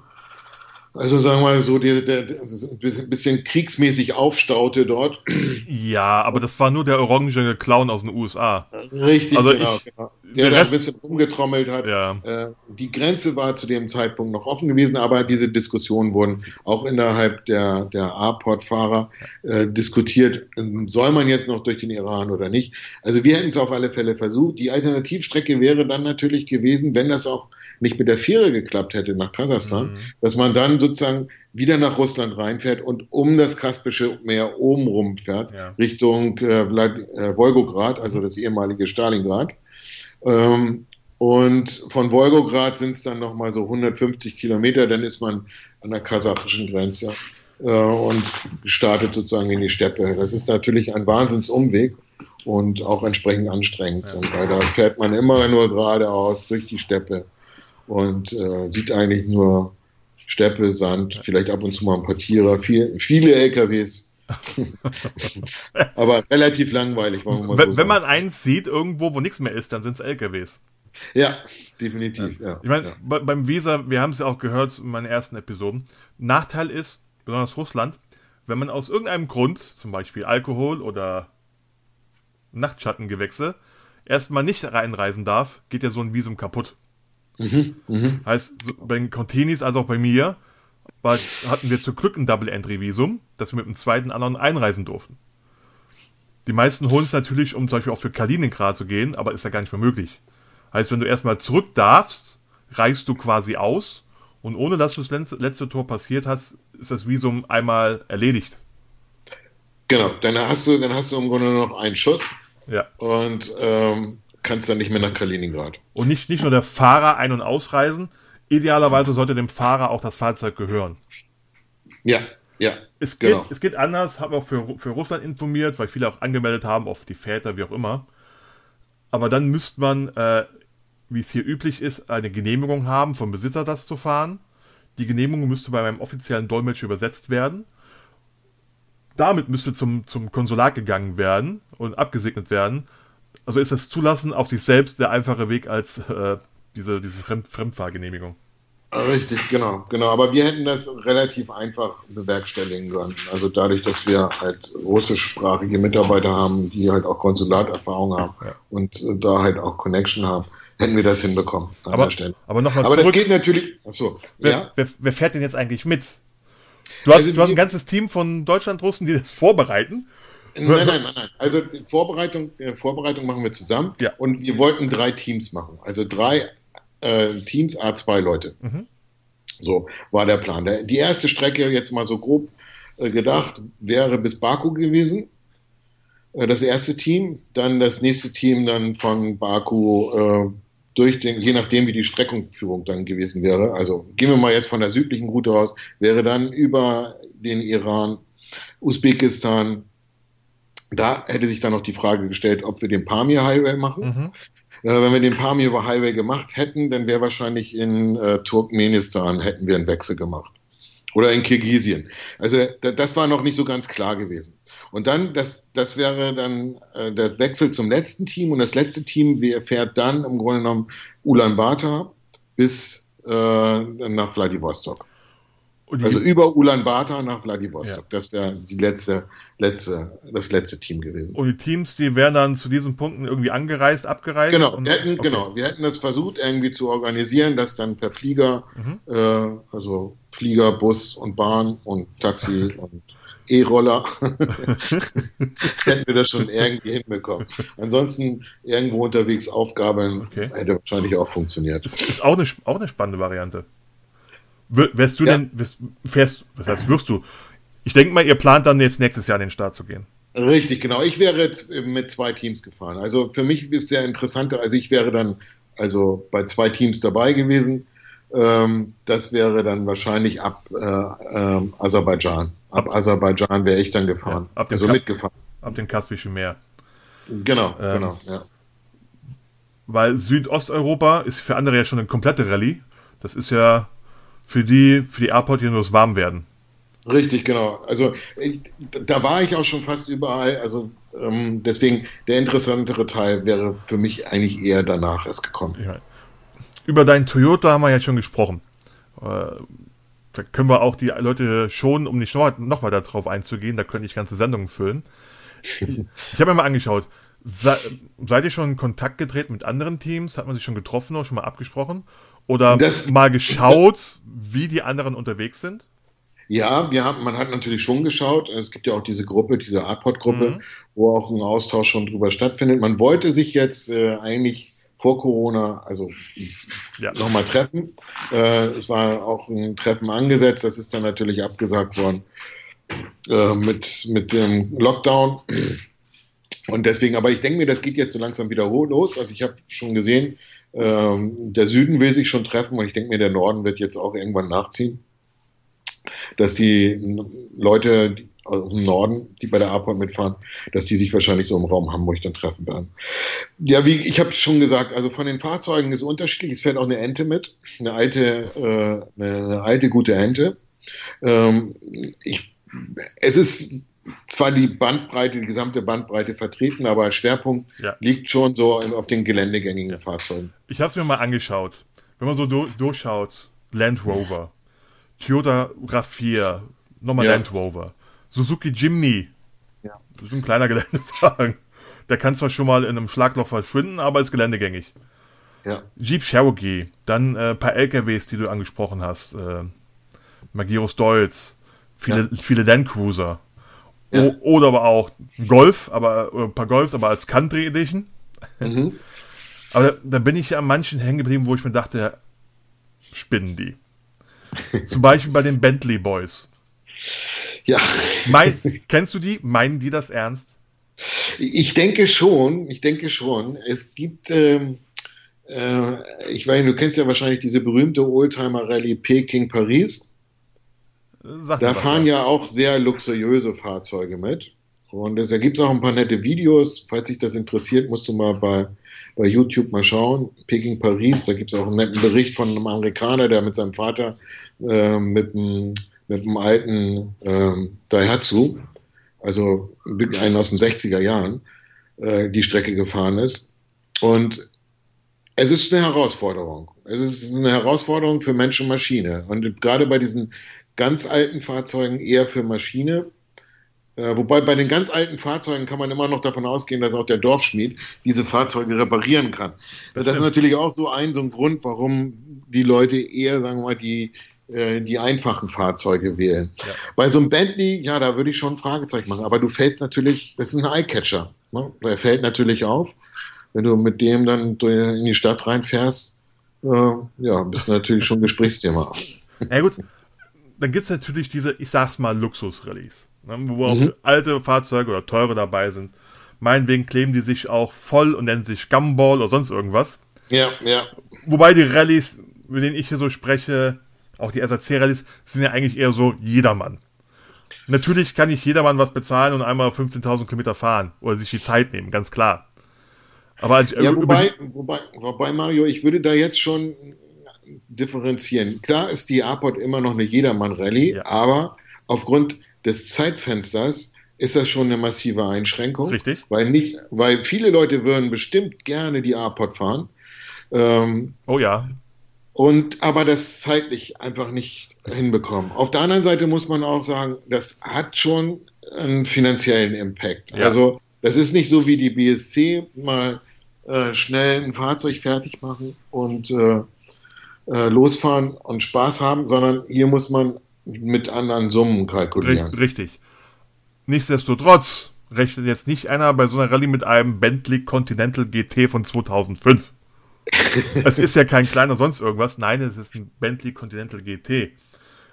also sagen wir mal so, der, der, der, ein bisschen kriegsmäßig aufstaute dort. Ja, aber das war nur der orange Clown aus den USA. Richtig, also genau, ich, genau. Der da ein bisschen rumgetrommelt hat. Ja. Äh, die Grenze war zu dem Zeitpunkt noch offen gewesen, aber diese Diskussionen wurden auch innerhalb der, der A-Port-Fahrer äh, diskutiert. Soll man jetzt noch durch den Iran oder nicht? Also wir hätten es auf alle Fälle versucht. Die Alternativstrecke wäre dann natürlich gewesen, wenn das auch nicht mit der Fähre geklappt hätte nach Kasachstan, mhm. dass man dann sozusagen wieder nach Russland reinfährt und um das Kaspische Meer oben rumfährt, ja. Richtung äh, äh, Wolgograd, also das ehemalige Stalingrad. Ähm, und von Wolgograd sind es dann nochmal so 150 Kilometer, dann ist man an der kasachischen Grenze äh, und startet sozusagen in die Steppe. Das ist natürlich ein Wahnsinnsumweg und auch entsprechend anstrengend, ja. weil da fährt man immer nur geradeaus durch die Steppe und äh, sieht eigentlich nur Steppe, Sand, vielleicht ab und zu mal ein paar Tiere, viel, viele LKWs. (laughs) Aber relativ langweilig, wenn, so wenn man eins sieht irgendwo, wo nichts mehr ist, dann sind es LKWs. Ja, definitiv. Ja. Ich meine, ja. beim Visa, wir haben es ja auch gehört in meinen ersten Episoden. Nachteil ist, besonders Russland, wenn man aus irgendeinem Grund, zum Beispiel Alkohol oder Nachtschattengewächse, erstmal nicht reinreisen darf, geht ja so ein Visum kaputt. Mhm, mh. Heißt, so bei den Continis als auch bei mir war, hatten wir zum Glück ein Double-Entry-Visum, dass wir mit dem zweiten anderen einreisen durften. Die meisten holen es natürlich, um zum Beispiel auch für Kaliningrad zu gehen, aber ist ja gar nicht mehr möglich. Heißt, wenn du erstmal zurück darfst, reist du quasi aus und ohne dass du das letzte Tor passiert hast, ist das Visum einmal erledigt. Genau, dann hast du, dann hast du im Grunde noch einen Schutz. Ja. Und ähm, kannst dann nicht mehr nach Kaliningrad. Und nicht, nicht nur der Fahrer ein- und ausreisen, idealerweise sollte dem Fahrer auch das Fahrzeug gehören. Ja, ja. Es geht, genau. es geht anders, habe auch für, für Russland informiert, weil viele auch angemeldet haben, oft die Väter, wie auch immer. Aber dann müsste man, äh, wie es hier üblich ist, eine Genehmigung haben vom Besitzer, das zu fahren. Die Genehmigung müsste bei meinem offiziellen Dolmetscher übersetzt werden. Damit müsste zum, zum Konsulat gegangen werden und abgesegnet werden. Also ist das Zulassen auf sich selbst der einfache Weg als äh, diese, diese Fremd Fremdfahrgenehmigung. Richtig, genau, genau. Aber wir hätten das relativ einfach bewerkstelligen können. Also dadurch, dass wir halt russischsprachige Mitarbeiter haben, die halt auch Konsulaterfahrung haben ja. und da halt auch Connection haben, hätten wir das hinbekommen an aber. Aber nochmal Aber das geht natürlich. Achso, wer, ja? wer, wer fährt denn jetzt eigentlich mit? Du hast, also, du hast ein ganzes Team von Deutschland-Russen, die das vorbereiten. Nein, nein, nein, nein. Also Vorbereitung, äh, Vorbereitung machen wir zusammen. Ja. Und wir wollten drei Teams machen. Also drei äh, Teams, A2 Leute. Mhm. So war der Plan. Der, die erste Strecke, jetzt mal so grob äh, gedacht, wäre bis Baku gewesen. Äh, das erste Team. Dann das nächste Team dann von Baku äh, durch den, je nachdem wie die Streckungsführung dann gewesen wäre. Also gehen wir mal jetzt von der südlichen Route aus, wäre dann über den Iran, Usbekistan, da hätte sich dann noch die Frage gestellt, ob wir den Pamir Highway machen. Mhm. Äh, wenn wir den Pamir Highway gemacht hätten, dann wäre wahrscheinlich in äh, Turkmenistan hätten wir einen Wechsel gemacht. Oder in Kirgisien. Also das war noch nicht so ganz klar gewesen. Und dann, das, das wäre dann äh, der Wechsel zum letzten Team. Und das letzte Team fährt dann im Grunde genommen Ulaanbaatar bis äh, nach Vladivostok. Also über Ulaanbaatar nach Vladivostok. Ja. Das wäre die letzte, letzte, das letzte Team gewesen. Und die Teams, die wären dann zu diesen Punkten irgendwie angereist, abgereist? Genau, wir hätten, okay. genau. Wir hätten das versucht irgendwie zu organisieren, dass dann per Flieger, mhm. äh, also Flieger, Bus und Bahn und Taxi (laughs) und E-Roller, (laughs) hätten wir das schon irgendwie hinbekommen. Ansonsten irgendwo unterwegs aufgabeln, okay. hätte wahrscheinlich auch funktioniert. Das ist auch eine, auch eine spannende Variante. Wärst du ja. denn, wärst, fährst, was heißt, wirst du? Ich denke mal, ihr plant dann jetzt nächstes Jahr in den Start zu gehen. Richtig, genau. Ich wäre jetzt mit zwei Teams gefahren. Also für mich ist der interessante, also ich wäre dann also bei zwei Teams dabei gewesen. Ähm, das wäre dann wahrscheinlich ab äh, äh, Aserbaidschan. Ab, ab Aserbaidschan wäre ich dann gefahren. Ja, ab also Ka mitgefahren. Ab dem Kaspischen Meer. Genau, ähm, genau, ja. Weil Südosteuropa ist für andere ja schon eine komplette Rallye. Das ist ja für die, für die Airport hier nur das Warmwerden. Richtig, genau. Also ich, da war ich auch schon fast überall. Also ähm, deswegen der interessantere Teil wäre für mich eigentlich eher danach erst gekommen. Ja. Über deinen Toyota haben wir ja schon gesprochen. Äh, da können wir auch die Leute schon, um nicht noch, weiter drauf einzugehen, da könnte ich ganze Sendungen füllen. (laughs) ich habe mir mal angeschaut. Se, seid ihr schon in Kontakt gedreht mit anderen Teams? Hat man sich schon getroffen oder schon mal abgesprochen? Oder das, mal geschaut, wie die anderen unterwegs sind? Ja, wir haben, man hat natürlich schon geschaut. Es gibt ja auch diese Gruppe, diese Artpod-Gruppe, mhm. wo auch ein Austausch schon drüber stattfindet. Man wollte sich jetzt äh, eigentlich vor Corona, also ja. nochmal treffen. Äh, es war auch ein Treffen angesetzt, das ist dann natürlich abgesagt worden äh, mit, mit dem Lockdown. Und deswegen, aber ich denke mir, das geht jetzt so langsam wieder los. Also ich habe schon gesehen, ähm, der Süden will sich schon treffen und ich denke mir, der Norden wird jetzt auch irgendwann nachziehen. Dass die Leute aus dem Norden, die bei der APOD mitfahren, dass die sich wahrscheinlich so im Raum Hamburg dann treffen werden. Ja, wie ich habe schon gesagt, also von den Fahrzeugen ist unterschiedlich. Es fährt auch eine Ente mit, eine alte, äh, eine alte gute Ente. Ähm, ich, es ist zwar die Bandbreite, die gesamte Bandbreite vertreten, aber Schwerpunkt ja. liegt schon so auf den geländegängigen ja. Fahrzeugen. Ich habe es mir mal angeschaut. Wenn man so du durchschaut, Land Rover, Toyota RAV4, nochmal ja. Land Rover, Suzuki Jimny, ja. das ist ein kleiner (laughs) Geländewagen. Der kann zwar schon mal in einem Schlagloch verschwinden, aber ist geländegängig. Ja. Jeep Cherokee, dann ein äh, paar LKWs, die du angesprochen hast. Äh, Magiro Stolz, viele, viele Landcruiser. Ja. Oder aber auch Golf, aber ein paar Golfs, aber als Country Edition. Mhm. (laughs) aber da bin ich ja an manchen hängen geblieben, wo ich mir dachte, spinnen die. (laughs) Zum Beispiel bei den Bentley Boys. Ja. Mein, kennst du die? Meinen die das ernst? Ich denke schon, ich denke schon. Es gibt, ähm, äh, ich weiß, du kennst ja wahrscheinlich diese berühmte Oldtimer Rallye Peking-Paris. Sag da fahren ja. auch sehr luxuriöse Fahrzeuge mit. Und da gibt es auch ein paar nette Videos. Falls dich das interessiert, musst du mal bei, bei YouTube mal schauen. Peking Paris, da gibt es auch einen netten Bericht von einem Amerikaner, der mit seinem Vater äh, mit, einem, mit einem alten äh, Daihatsu, also einen aus den 60er Jahren, äh, die Strecke gefahren ist. Und es ist eine Herausforderung. Es ist eine Herausforderung für Mensch und Maschine. Und gerade bei diesen ganz alten Fahrzeugen eher für Maschine. Äh, wobei bei den ganz alten Fahrzeugen kann man immer noch davon ausgehen, dass auch der Dorfschmied diese Fahrzeuge reparieren kann. Das, das ist natürlich auch so ein, so ein Grund, warum die Leute eher, sagen wir mal, die, äh, die einfachen Fahrzeuge wählen. Ja. Bei so einem Bentley, ja, da würde ich schon ein Fragezeichen machen. Aber du fällst natürlich, das ist ein Eyecatcher. Ne? Der fällt natürlich auf. Wenn du mit dem dann in die Stadt reinfährst, äh, ja, bist du natürlich schon Gesprächsthema. Ja gut, dann gibt es natürlich diese, ich sag's mal, Luxus-Rallyes, ne, wo mhm. auch alte Fahrzeuge oder teure dabei sind. Meinetwegen kleben die sich auch voll und nennen sich Gumball oder sonst irgendwas. Ja, ja. Wobei die Rallyes, mit denen ich hier so spreche, auch die SAC-Rallyes, sind ja eigentlich eher so jedermann. Natürlich kann nicht jedermann was bezahlen und einmal 15.000 Kilometer fahren oder sich die Zeit nehmen, ganz klar. Aber als, ja, wobei, wobei, wobei, Mario, ich würde da jetzt schon differenzieren. Klar ist die Airport immer noch eine Jedermann-Rallye, ja. aber aufgrund des Zeitfensters ist das schon eine massive Einschränkung. Richtig. Weil, nicht, weil viele Leute würden bestimmt gerne die Airport fahren. Ähm, oh ja. und aber das zeitlich einfach nicht hinbekommen. Auf der anderen Seite muss man auch sagen, das hat schon einen finanziellen Impact. Ja. Also das ist nicht so wie die BSC mal äh, schnell ein Fahrzeug fertig machen und äh, äh, losfahren und Spaß haben, sondern hier muss man mit anderen Summen kalkulieren. Richtig. Nichtsdestotrotz rechnet jetzt nicht einer bei so einer Rallye mit einem Bentley Continental GT von 2005. (laughs) es ist ja kein kleiner sonst irgendwas. Nein, es ist ein Bentley Continental GT.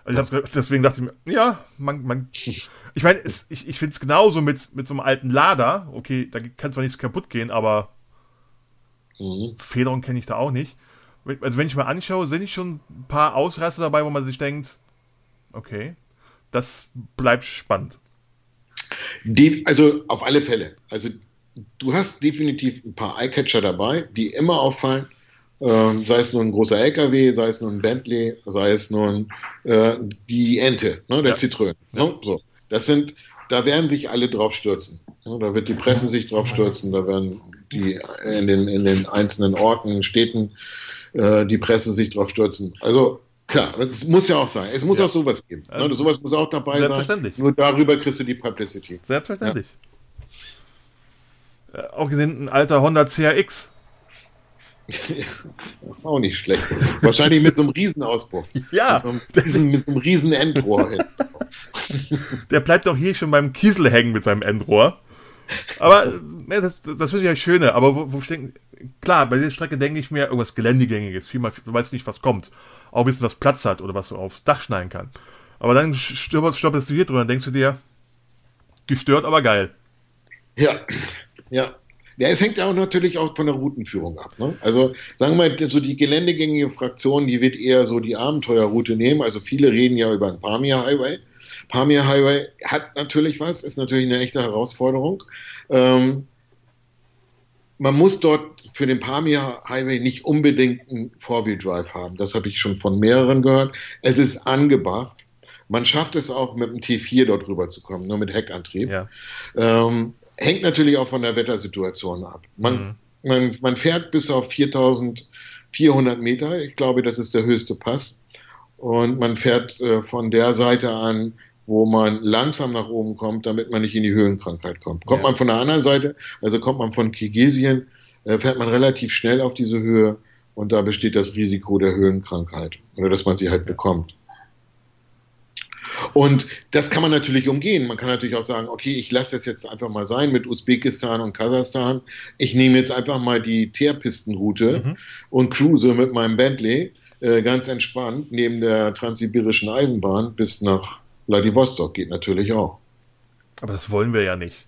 Also deswegen dachte ich mir, ja, man, man ich meine, ich, ich finde es genauso mit, mit so einem alten Lader. Okay, da kann zwar nichts kaputt gehen, aber mhm. Federung kenne ich da auch nicht. Also wenn ich mal anschaue, sind schon ein paar Ausreißer dabei, wo man sich denkt, okay, das bleibt spannend. Die, also auf alle Fälle. Also du hast definitiv ein paar Eyecatcher dabei, die immer auffallen. Ähm, sei es nur ein großer LKW, sei es nur ein Bentley, sei es nur äh, die Ente, ne, der ja. Citroën. Ne, so. Das sind, da werden sich alle drauf stürzen. Ne, da wird die Presse sich drauf stürzen, da werden die in den, in den einzelnen Orten, Städten äh, die Presse sich drauf stürzen. Also klar, das muss ja auch sein. Es muss ja. auch sowas geben. Ne, also, ne, sowas muss auch dabei selbstverständlich. sein. Nur darüber kriegst du die Publicity. Selbstverständlich. Ja. Äh, auch gesehen, ein alter Honda CRX (laughs) auch nicht schlecht. Wahrscheinlich mit so einem Riesenauspuff. Ja. Mit so einem, riesen, mit so einem riesen Endrohr hin. Der bleibt doch hier schon beim Kiesel hängen mit seinem Endrohr. Aber ja, das, das finde ich ja schöne. Aber wo, wo stecken, klar, bei der Strecke denke ich mir irgendwas Geländegängiges. Vielmal, weißt nicht, was kommt. Auch ein bisschen was Platz hat oder was du aufs Dach schneiden kann. Aber dann stoppelst, du hier drüber und denkst du dir, gestört, aber geil. Ja, ja. Ja, es hängt auch natürlich auch von der Routenführung ab. Ne? Also sagen wir mal, so die geländegängige Fraktion, die wird eher so die Abenteuerroute nehmen. Also viele reden ja über den Pamir Highway. Pamir Highway hat natürlich was, ist natürlich eine echte Herausforderung. Ähm, man muss dort für den Pamir Highway nicht unbedingt einen Four-Wheel-Drive haben. Das habe ich schon von mehreren gehört. Es ist angebracht. Man schafft es auch mit dem T4 dort rüber zu kommen, nur mit Heckantrieb. Ja. Ähm, hängt natürlich auch von der Wettersituation ab. Man, mhm. man, man fährt bis auf 4400 Meter. Ich glaube, das ist der höchste Pass. Und man fährt äh, von der Seite an, wo man langsam nach oben kommt, damit man nicht in die Höhenkrankheit kommt. Kommt ja. man von der anderen Seite, also kommt man von Kirgisien, äh, fährt man relativ schnell auf diese Höhe und da besteht das Risiko der Höhenkrankheit oder dass man sie halt bekommt. Und das kann man natürlich umgehen. Man kann natürlich auch sagen, okay, ich lasse das jetzt einfach mal sein mit Usbekistan und Kasachstan. Ich nehme jetzt einfach mal die Teerpistenroute mhm. und cruise mit meinem Bentley äh, ganz entspannt neben der transsibirischen Eisenbahn bis nach Vladivostok. Geht natürlich auch. Aber das wollen wir ja nicht.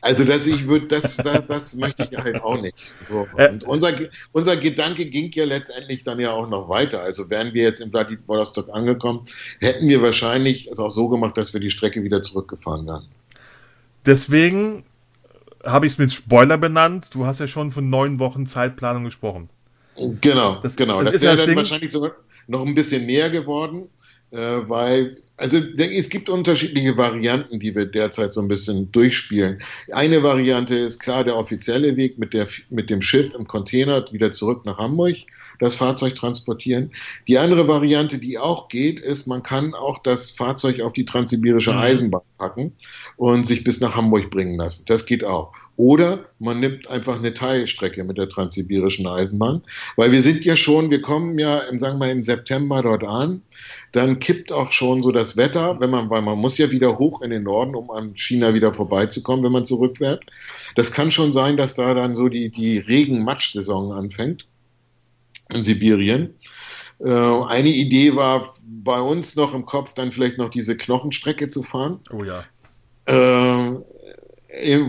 Also das, ich würde, das, das, das möchte ich halt auch nicht. So. Und unser, unser Gedanke ging ja letztendlich dann ja auch noch weiter. Also wären wir jetzt in Vladivostok angekommen, hätten wir wahrscheinlich es auch so gemacht, dass wir die Strecke wieder zurückgefahren wären. Deswegen habe ich es mit Spoiler benannt. Du hast ja schon von neun Wochen Zeitplanung gesprochen. Genau, das, genau. Das, das wäre dann Ding. wahrscheinlich sogar noch ein bisschen mehr geworden. Äh, weil, also es gibt unterschiedliche Varianten, die wir derzeit so ein bisschen durchspielen. Eine Variante ist klar der offizielle Weg mit, der, mit dem Schiff im Container wieder zurück nach Hamburg, das Fahrzeug transportieren. Die andere Variante, die auch geht, ist, man kann auch das Fahrzeug auf die transsibirische mhm. Eisenbahn packen und sich bis nach Hamburg bringen lassen. Das geht auch. Oder man nimmt einfach eine Teilstrecke mit der transsibirischen Eisenbahn, weil wir sind ja schon, wir kommen ja, sagen wir mal, im September dort an dann kippt auch schon so das Wetter, wenn man, weil man muss ja wieder hoch in den Norden, um an China wieder vorbeizukommen, wenn man zurückfährt. Das kann schon sein, dass da dann so die, die Regen-Matsch-Saison anfängt in Sibirien. Äh, eine Idee war bei uns noch im Kopf, dann vielleicht noch diese Knochenstrecke zu fahren. Oh ja. Äh,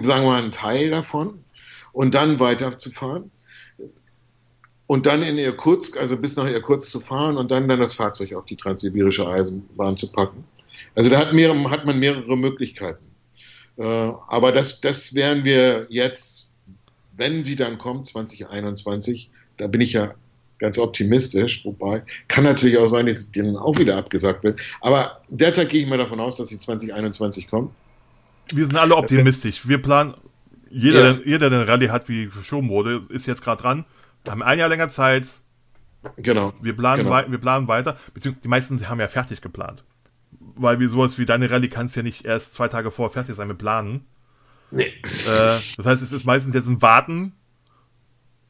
sagen wir mal einen Teil davon und dann weiterzufahren und dann in Irkutsk, also bis nach Irkutsk zu fahren und dann, dann das Fahrzeug auf die transsibirische Eisenbahn zu packen. Also da hat, mehrere, hat man mehrere Möglichkeiten. Äh, aber das, das werden wir jetzt, wenn sie dann kommt, 2021, da bin ich ja ganz optimistisch, wobei kann natürlich auch sein, dass die dann auch wieder abgesagt wird. Aber derzeit gehe ich mal davon aus, dass sie 2021 kommt. Wir sind alle optimistisch. Wir planen, jeder, ja. jeder der eine Rallye hat, wie verschoben wurde, ist jetzt gerade dran. Wir haben ein Jahr länger Zeit. Genau. Wir planen, genau. wir planen weiter, beziehungsweise die meisten haben ja fertig geplant. Weil wir sowas wie deine Rallye kannst ja nicht erst zwei Tage vorher fertig sein mit Planen. Nee. Äh, das heißt, es ist meistens jetzt ein Warten,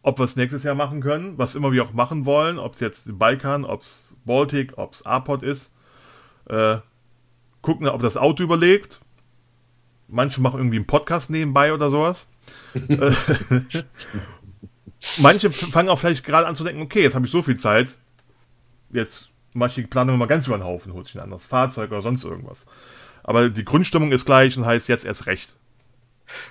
ob wir es nächstes Jahr machen können, was immer wir auch machen wollen, ob es jetzt Balkan, ob es Baltic, ob es Arpod ist. Äh, gucken, ob das Auto überlebt. Manche machen irgendwie einen Podcast nebenbei oder sowas. Äh, (laughs) manche fangen auch vielleicht gerade an zu denken, okay, jetzt habe ich so viel Zeit, jetzt mache ich die Planung mal ganz über den Haufen, hole ich ein anderes Fahrzeug oder sonst irgendwas. Aber die Grundstimmung ist gleich und heißt jetzt erst recht.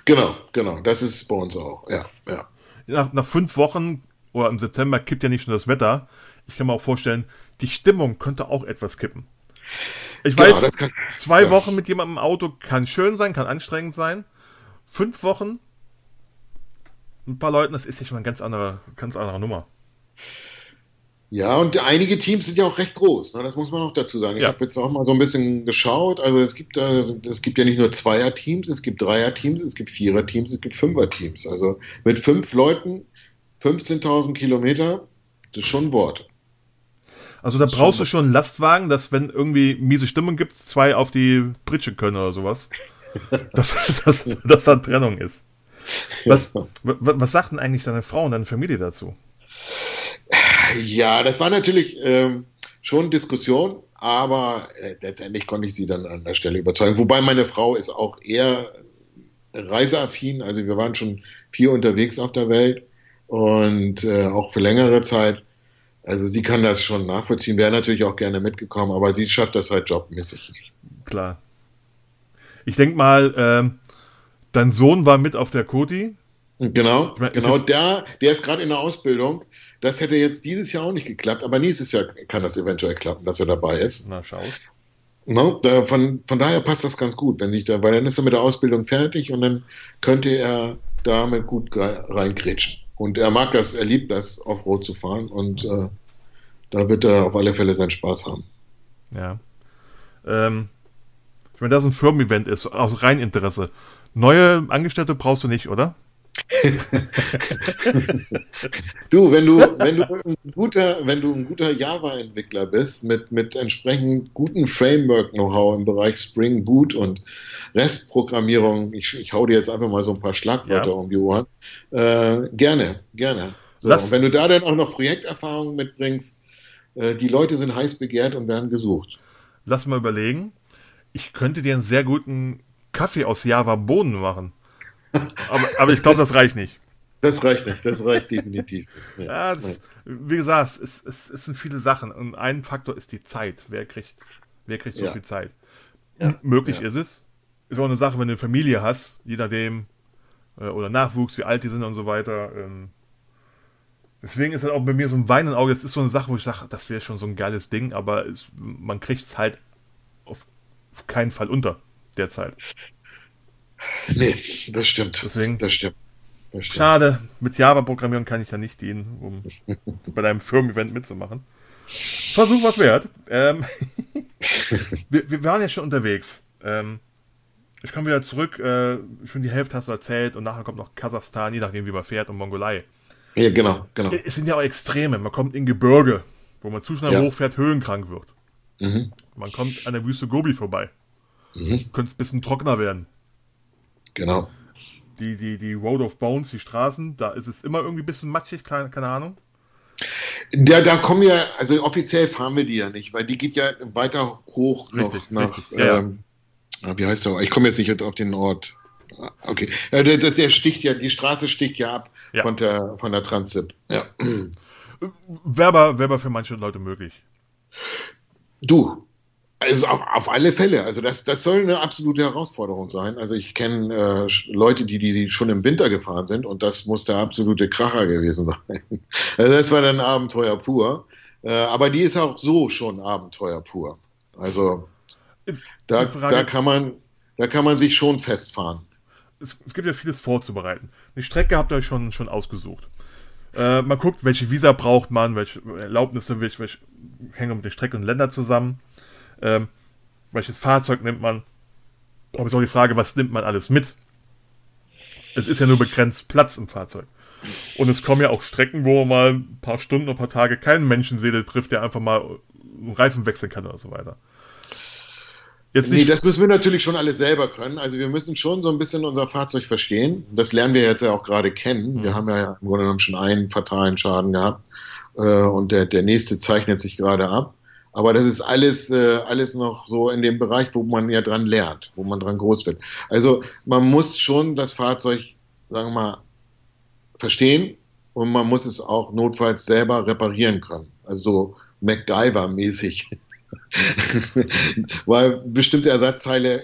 Genau, genau, das ist bei uns auch, ja, ja. Nach, nach fünf Wochen oder im September kippt ja nicht nur das Wetter. Ich kann mir auch vorstellen, die Stimmung könnte auch etwas kippen. Ich genau, weiß, kann, zwei ja. Wochen mit jemandem im Auto kann schön sein, kann anstrengend sein. Fünf Wochen ein paar Leuten, das ist ja schon eine ganz andere, ganz andere Nummer. Ja, und einige Teams sind ja auch recht groß, ne? das muss man auch dazu sagen. Ich ja. habe jetzt auch mal so ein bisschen geschaut. Also es gibt, äh, es gibt ja nicht nur Zweier-Teams, es gibt Dreier-Teams, es gibt Vierer-Teams, es gibt Fünfer-Teams. Also mit fünf Leuten, 15.000 Kilometer, das ist schon ein Wort. Also da brauchst schon du schon einen Lastwagen, dass wenn irgendwie miese Stimmen gibt, zwei auf die Pritsche können oder sowas. (laughs) dass, dass, dass da Trennung ist. Was, was sagt denn eigentlich deine Frau und deine Familie dazu? Ja, das war natürlich ähm, schon Diskussion, aber äh, letztendlich konnte ich sie dann an der Stelle überzeugen. Wobei meine Frau ist auch eher reiseaffin, also wir waren schon viel unterwegs auf der Welt und äh, auch für längere Zeit. Also sie kann das schon nachvollziehen, wäre natürlich auch gerne mitgekommen, aber sie schafft das halt jobmäßig nicht. Klar. Ich denke mal, ähm, Dein Sohn war mit auf der Koti. Genau, meine, genau. Der, der ist gerade in der Ausbildung. Das hätte jetzt dieses Jahr auch nicht geklappt, aber nächstes Jahr kann das eventuell klappen, dass er dabei ist. Na, schau. No, da, von, von daher passt das ganz gut, wenn ich da, weil dann ist er mit der Ausbildung fertig und dann könnte er damit gut reingrätschen. Und er mag das, er liebt das, Offroad zu fahren und äh, da wird er auf alle Fälle seinen Spaß haben. Ja. Ähm, ich meine, das ein Firmen-Event ist, aus rein Interesse. Neue Angestellte brauchst du nicht, oder? (laughs) du, wenn du, wenn du ein guter, wenn du ein guter Java-Entwickler bist, mit, mit entsprechend gutem Framework-Know-how im Bereich Spring Boot und Restprogrammierung, ich, ich hau dir jetzt einfach mal so ein paar Schlagwörter ja. um die Ohren, äh, gerne, gerne. So, und wenn du da dann auch noch Projekterfahrungen mitbringst, äh, die Leute sind heiß begehrt und werden gesucht. Lass mal überlegen. Ich könnte dir einen sehr guten Kaffee aus Java-Bohnen machen. Aber, aber ich glaube, das reicht nicht. Das reicht nicht, das reicht definitiv. Ja, das, wie gesagt, es, es, es, sind viele Sachen und ein Faktor ist die Zeit. Wer kriegt, wer kriegt so ja. viel Zeit? Ja. Möglich ja. ist es. Ist auch eine Sache, wenn du eine Familie hast, je nachdem, äh, oder Nachwuchs, wie alt die sind und so weiter. Ähm, deswegen ist das auch bei mir so ein Wein im Auge. Das ist so eine Sache, wo ich sage, das wäre schon so ein geiles Ding, aber es, man kriegt es halt auf keinen Fall unter derzeit. Nee, (laughs) das stimmt. Deswegen. Das stimmt. Das stimmt. Schade, mit Java-Programmieren kann ich da nicht dienen, um (laughs) bei deinem Firmen-Event mitzumachen. Versuch was wert. Ähm, (laughs) wir, wir, waren ja schon unterwegs. Ähm, ich komme wieder zurück, äh, schon die Hälfte hast du erzählt und nachher kommt noch Kasachstan, je nachdem wie man fährt und Mongolei. Ja, genau, genau. Es sind ja auch Extreme. Man kommt in Gebirge, wo man zu schnell ja. hochfährt, höhenkrank wird. Mhm. Man kommt an der Wüste Gobi vorbei. Mhm. Könnte es ein bisschen trockener werden. Genau. Die, die, die Road of Bones, die Straßen, da ist es immer irgendwie ein bisschen matschig, keine, keine Ahnung. Da, da kommen ja, also offiziell fahren wir die ja nicht, weil die geht ja weiter hoch richtig, noch nach. Richtig, ja, ähm, ja. Wie heißt der? Ich komme jetzt nicht auf den Ort. Ah, okay. Der, der sticht ja, die Straße sticht ja ab ja. von der von der Transit. Ja. Wäre aber, wär aber für manche Leute möglich. Du, also auf, auf, alle Fälle. Also das, das soll eine absolute Herausforderung sein. Also ich kenne äh, Leute, die, die schon im Winter gefahren sind und das muss der absolute Kracher gewesen (laughs) sein. Also das war dann Abenteuer pur. Äh, aber die ist auch so schon Abenteuer pur. Also da, da, kann man, da kann man sich schon festfahren. Es, es gibt ja vieles vorzubereiten. Eine Strecke habt ihr euch schon, schon ausgesucht. Äh, man guckt, welche Visa braucht man, welche Erlaubnisse, welche, welche hängen mit den Strecken und Ländern zusammen ähm, welches Fahrzeug nimmt man? Aber es ist auch die Frage, was nimmt man alles mit? Es ist ja nur begrenzt Platz im Fahrzeug. Und es kommen ja auch Strecken, wo man mal ein paar Stunden, ein paar Tage keinen Menschenseele trifft, der einfach mal einen Reifen wechseln kann oder so weiter. Jetzt nee, das müssen wir natürlich schon alles selber können. Also wir müssen schon so ein bisschen unser Fahrzeug verstehen. Das lernen wir jetzt ja auch gerade kennen. Mhm. Wir haben ja im Grunde genommen schon einen fatalen Schaden gehabt äh, und der, der nächste zeichnet sich gerade ab. Aber das ist alles, äh, alles noch so in dem Bereich, wo man ja dran lernt, wo man dran groß wird. Also man muss schon das Fahrzeug, sagen wir mal, verstehen und man muss es auch notfalls selber reparieren können. Also so MacGyver-mäßig. (laughs) Weil bestimmte Ersatzteile,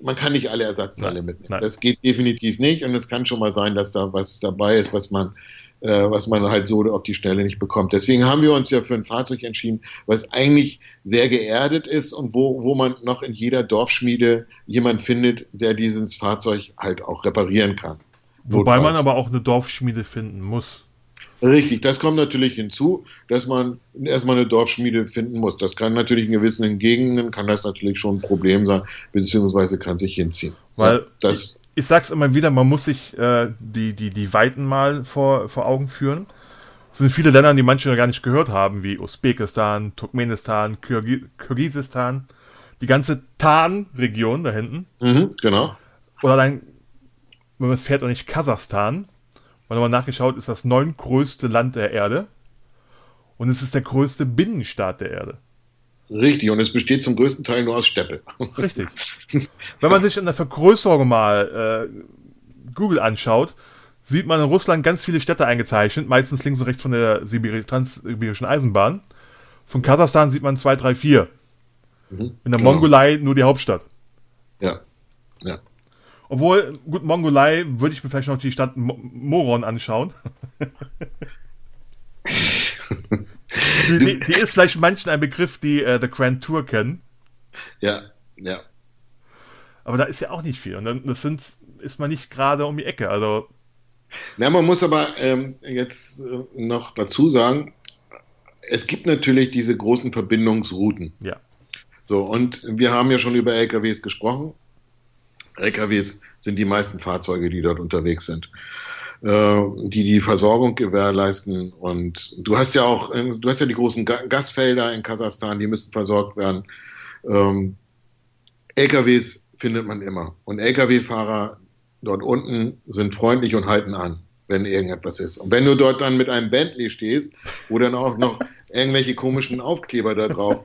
man kann nicht alle Ersatzteile nein, mitnehmen. Nein. Das geht definitiv nicht und es kann schon mal sein, dass da was dabei ist, was man, was man halt so auf die Schnelle nicht bekommt. Deswegen haben wir uns ja für ein Fahrzeug entschieden, was eigentlich sehr geerdet ist und wo, wo man noch in jeder Dorfschmiede jemand findet, der dieses Fahrzeug halt auch reparieren kann. Wobei man aber auch eine Dorfschmiede finden muss. Richtig, das kommt natürlich hinzu, dass man erstmal eine Dorfschmiede finden muss. Das kann natürlich in gewissen Gegenden, kann das natürlich schon ein Problem sein, beziehungsweise kann sich hinziehen. Weil ja, das, ich, sag's immer wieder, man muss sich äh, die, die, die Weiten mal vor, vor Augen führen. Es sind viele Länder, die manche gar nicht gehört haben, wie Usbekistan, Turkmenistan, Kirgi Kirgisistan, die ganze Tan-Region da hinten. Mhm, genau. Oder allein, wenn man es fährt, auch nicht Kasachstan mal nochmal nachgeschaut, ist das neuntgrößte Land der Erde. Und es ist der größte Binnenstaat der Erde. Richtig, und es besteht zum größten Teil nur aus Steppe. Richtig. (laughs) Wenn man sich in der Vergrößerung mal äh, Google anschaut, sieht man in Russland ganz viele Städte eingezeichnet, meistens links und rechts von der Sibir transsibirischen Eisenbahn. Von Kasachstan sieht man zwei, drei, vier. Mhm, in der genau. Mongolei nur die Hauptstadt. Ja. Ja. Obwohl, gut, Mongolei würde ich mir vielleicht noch die Stadt Moron anschauen. (laughs) die, die, die, ist vielleicht manchen ein Begriff, die äh, The Grand Tour kennen. Ja, ja. Aber da ist ja auch nicht viel. Und dann das sind, ist man nicht gerade um die Ecke. Also. Na, man muss aber ähm, jetzt äh, noch dazu sagen, es gibt natürlich diese großen Verbindungsrouten. Ja. So, und wir haben ja schon über LKWs gesprochen. LKWs sind die meisten Fahrzeuge, die dort unterwegs sind, die die Versorgung gewährleisten. Und du hast ja auch, äh, du hast ja die großen Gasfelder in Kasachstan, die müssen versorgt werden. Ähm, LKWs findet man immer. Und LKW-Fahrer dort unten sind freundlich und halten an, wenn irgendetwas ist. Und wenn du dort dann mit einem Bentley stehst, wo dann auch noch (laughs) irgendwelche komischen Aufkleber da drauf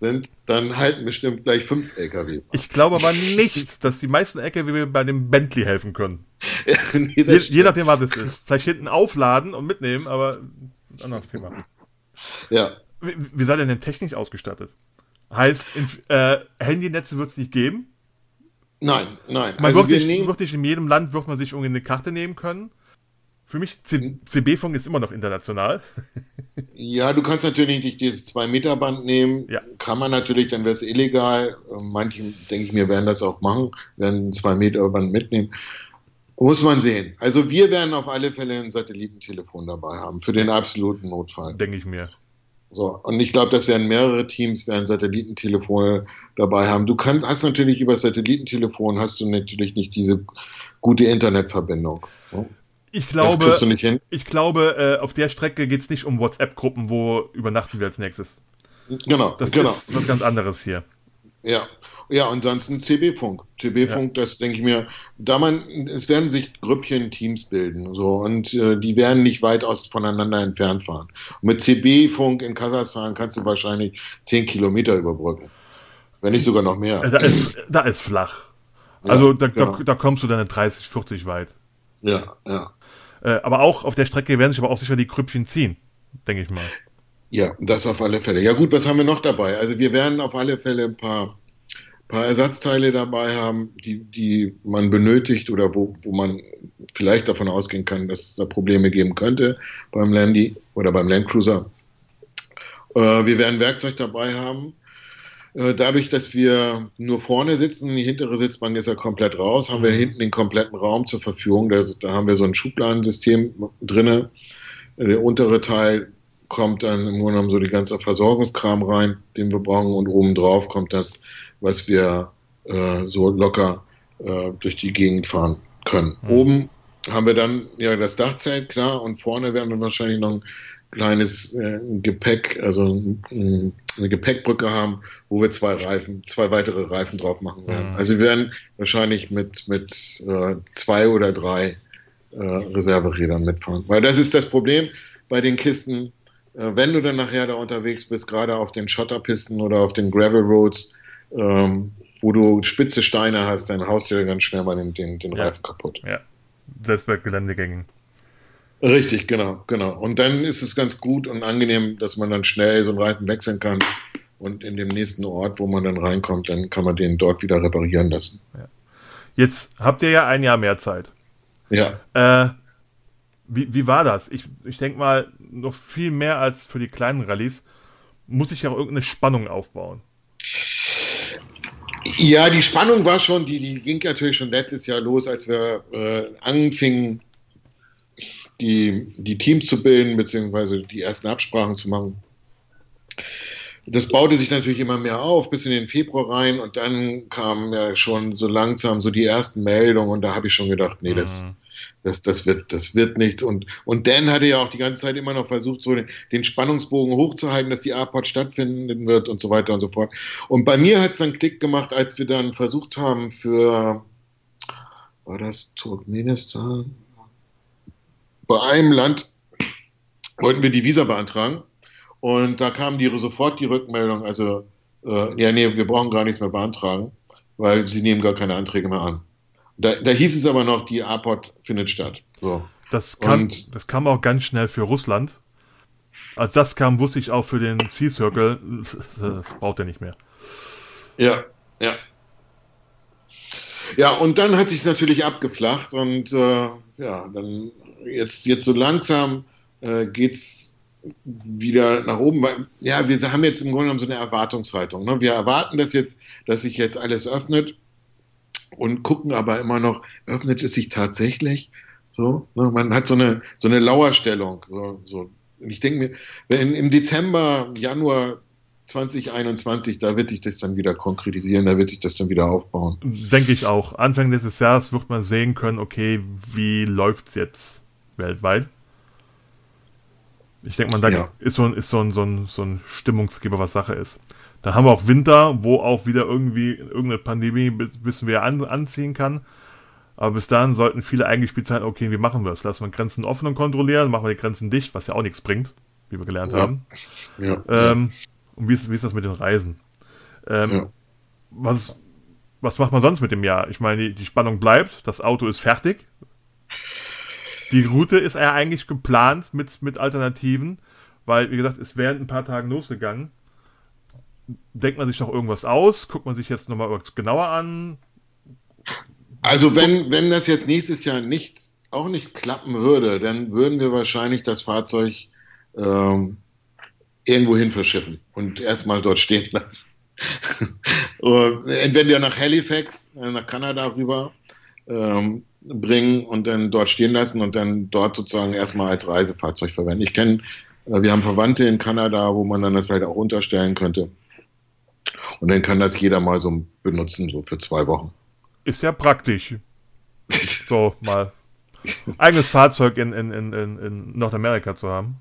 sind, dann halten bestimmt gleich fünf LKWs. Ich glaube aber (laughs) nicht, dass die meisten LKW bei dem Bentley helfen können. Ja, (laughs) nee, je, je, nachdem, was es ist. Vielleicht hinten aufladen und mitnehmen, aber ein anderes Thema. Ja. Wie, wie seid ihr denn technisch ausgestattet? Heißt, in, äh, Handynetze wird es nicht geben? Nein, nein. Man also wird, nicht, wird nicht in jedem Land wird man sich irgendwie eine Karte nehmen können. Für mich, CB-Funk ist immer noch international. (laughs) Ja, du kannst natürlich nicht dieses 2-Meter-Band nehmen. Ja. Kann man natürlich, dann wäre es illegal. Manche, denke ich mir, werden das auch machen, werden ein 2-Meter-Band mitnehmen. Muss man sehen. Also wir werden auf alle Fälle ein Satellitentelefon dabei haben, für den absoluten Notfall. Denke ich mir. So, und ich glaube, das werden mehrere Teams, werden Satellitentelefone dabei haben. Du kannst, hast natürlich über Satellitentelefon hast du natürlich nicht diese gute Internetverbindung. So. Ich glaube, ich glaube, äh, auf der Strecke geht es nicht um WhatsApp-Gruppen, wo übernachten wir als nächstes. Genau, das genau. ist was ganz anderes hier. Ja, ja, ansonsten CB-Funk. CB-Funk, ja. das denke ich mir, da man, es werden sich Grüppchen, Teams bilden, so, und äh, die werden nicht weit aus voneinander entfernt fahren. Und mit CB-Funk in Kasachstan kannst du wahrscheinlich 10 Kilometer überbrücken. Wenn nicht sogar noch mehr. Da ist, da ist flach. Also ja, da, genau. da, da kommst du dann 30, 40 weit. Ja, ja. Äh, aber auch auf der Strecke werden sich aber auch sicher die Krüppchen ziehen, denke ich mal. Ja, das auf alle Fälle. Ja gut, was haben wir noch dabei? Also wir werden auf alle Fälle ein paar, paar Ersatzteile dabei haben, die, die man benötigt oder wo, wo man vielleicht davon ausgehen kann, dass es da Probleme geben könnte beim Landy oder beim Landcruiser. Äh, wir werden Werkzeug dabei haben. Äh, dadurch, dass wir nur vorne sitzen, die hintere Sitzbank ist ja komplett raus, haben wir mhm. hinten den kompletten Raum zur Verfügung. Da, da haben wir so ein Schubladensystem drinne. Der untere Teil kommt dann im Grunde genommen so die ganze Versorgungskram rein, den wir brauchen, und oben drauf kommt das, was wir äh, so locker äh, durch die Gegend fahren können. Mhm. Oben haben wir dann ja das Dachzelt, klar, und vorne werden wir wahrscheinlich noch ein kleines äh, Gepäck, also äh, eine Gepäckbrücke haben, wo wir zwei Reifen, zwei weitere Reifen drauf machen werden. Mhm. Also wir werden wahrscheinlich mit, mit äh, zwei oder drei äh, Reserverädern mitfahren. Weil das ist das Problem bei den Kisten, äh, wenn du dann nachher da unterwegs bist, gerade auf den Schotterpisten oder auf den Gravel Roads, ähm, wo du spitze Steine hast, dann haust du dir ganz schnell mal den, den, den ja. Reifen kaputt. Ja, selbst bei Geländegängen. Richtig, genau, genau. Und dann ist es ganz gut und angenehm, dass man dann schnell so einen Reifen wechseln kann und in dem nächsten Ort, wo man dann reinkommt, dann kann man den dort wieder reparieren lassen. Ja. Jetzt habt ihr ja ein Jahr mehr Zeit. Ja. Äh, wie, wie war das? Ich, ich denke mal, noch viel mehr als für die kleinen Rallyes muss ich ja auch irgendeine Spannung aufbauen. Ja, die Spannung war schon, die, die ging natürlich schon letztes Jahr los, als wir äh, anfingen, die, die Teams zu bilden, beziehungsweise die ersten Absprachen zu machen. Das baute sich natürlich immer mehr auf, bis in den Februar rein und dann kamen ja schon so langsam so die ersten Meldungen und da habe ich schon gedacht, nee, das, mhm. das, das, wird, das wird nichts. Und, und Dan hatte ja auch die ganze Zeit immer noch versucht, so den, den Spannungsbogen hochzuhalten, dass die A-Pod stattfinden wird und so weiter und so fort. Und bei mir hat es dann Klick gemacht, als wir dann versucht haben für, war das Turkmenistan? Bei einem Land wollten wir die Visa beantragen und da kam die, sofort die Rückmeldung, also äh, ja, nee, wir brauchen gar nichts mehr beantragen, weil sie nehmen gar keine Anträge mehr an. Da, da hieß es aber noch, die APOT findet statt. So. Das, kam, und, das kam auch ganz schnell für Russland. Als das kam, wusste ich auch für den Sea Circle, (laughs) das braucht er nicht mehr. Ja, ja. Ja, und dann hat sich natürlich abgeflacht und äh, ja, dann jetzt, jetzt so langsam äh, geht es wieder nach oben. Weil, ja, wir haben jetzt im Grunde genommen so eine Erwartungshaltung. Ne? Wir erwarten das jetzt, dass sich jetzt alles öffnet und gucken aber immer noch, öffnet es sich tatsächlich? So, ne? Man hat so eine, so eine Lauerstellung. So, so. Und ich denke mir, wenn im Dezember, Januar 2021, da wird sich das dann wieder konkretisieren, da wird sich das dann wieder aufbauen. Denke ich auch. Anfang dieses Jahres wird man sehen können, okay, wie läuft es jetzt? Weltweit. Ich denke mal, da ja. ist, so ein, ist so, ein, so, ein, so ein Stimmungsgeber, was Sache ist. Dann haben wir auch Winter, wo auch wieder irgendwie irgendeine Pandemie wissen wir an, anziehen kann. Aber bis dahin sollten viele eingespielt sein, okay, wie machen wir das? Lassen wir Grenzen offen und kontrollieren, machen wir die Grenzen dicht, was ja auch nichts bringt, wie wir gelernt ja. haben. Ja. Ähm, und wie ist, wie ist das mit den Reisen? Ähm, was, was macht man sonst mit dem Jahr? Ich meine, die, die Spannung bleibt, das Auto ist fertig, die Route ist ja eigentlich geplant mit, mit Alternativen, weil, wie gesagt, es wären ein paar Tagen losgegangen. Denkt man sich noch irgendwas aus? Guckt man sich jetzt nochmal genauer an? Also, wenn, wenn das jetzt nächstes Jahr nicht, auch nicht klappen würde, dann würden wir wahrscheinlich das Fahrzeug ähm, irgendwo hin verschiffen und erstmal dort stehen lassen. (laughs) Entweder nach Halifax, äh, nach Kanada rüber, ähm, bringen und dann dort stehen lassen und dann dort sozusagen erstmal als Reisefahrzeug verwenden. Ich kenne, äh, wir haben Verwandte in Kanada, wo man dann das halt auch unterstellen könnte. Und dann kann das jeder mal so benutzen, so für zwei Wochen. Ist ja praktisch. (laughs) so, mal eigenes Fahrzeug in, in, in, in Nordamerika zu haben.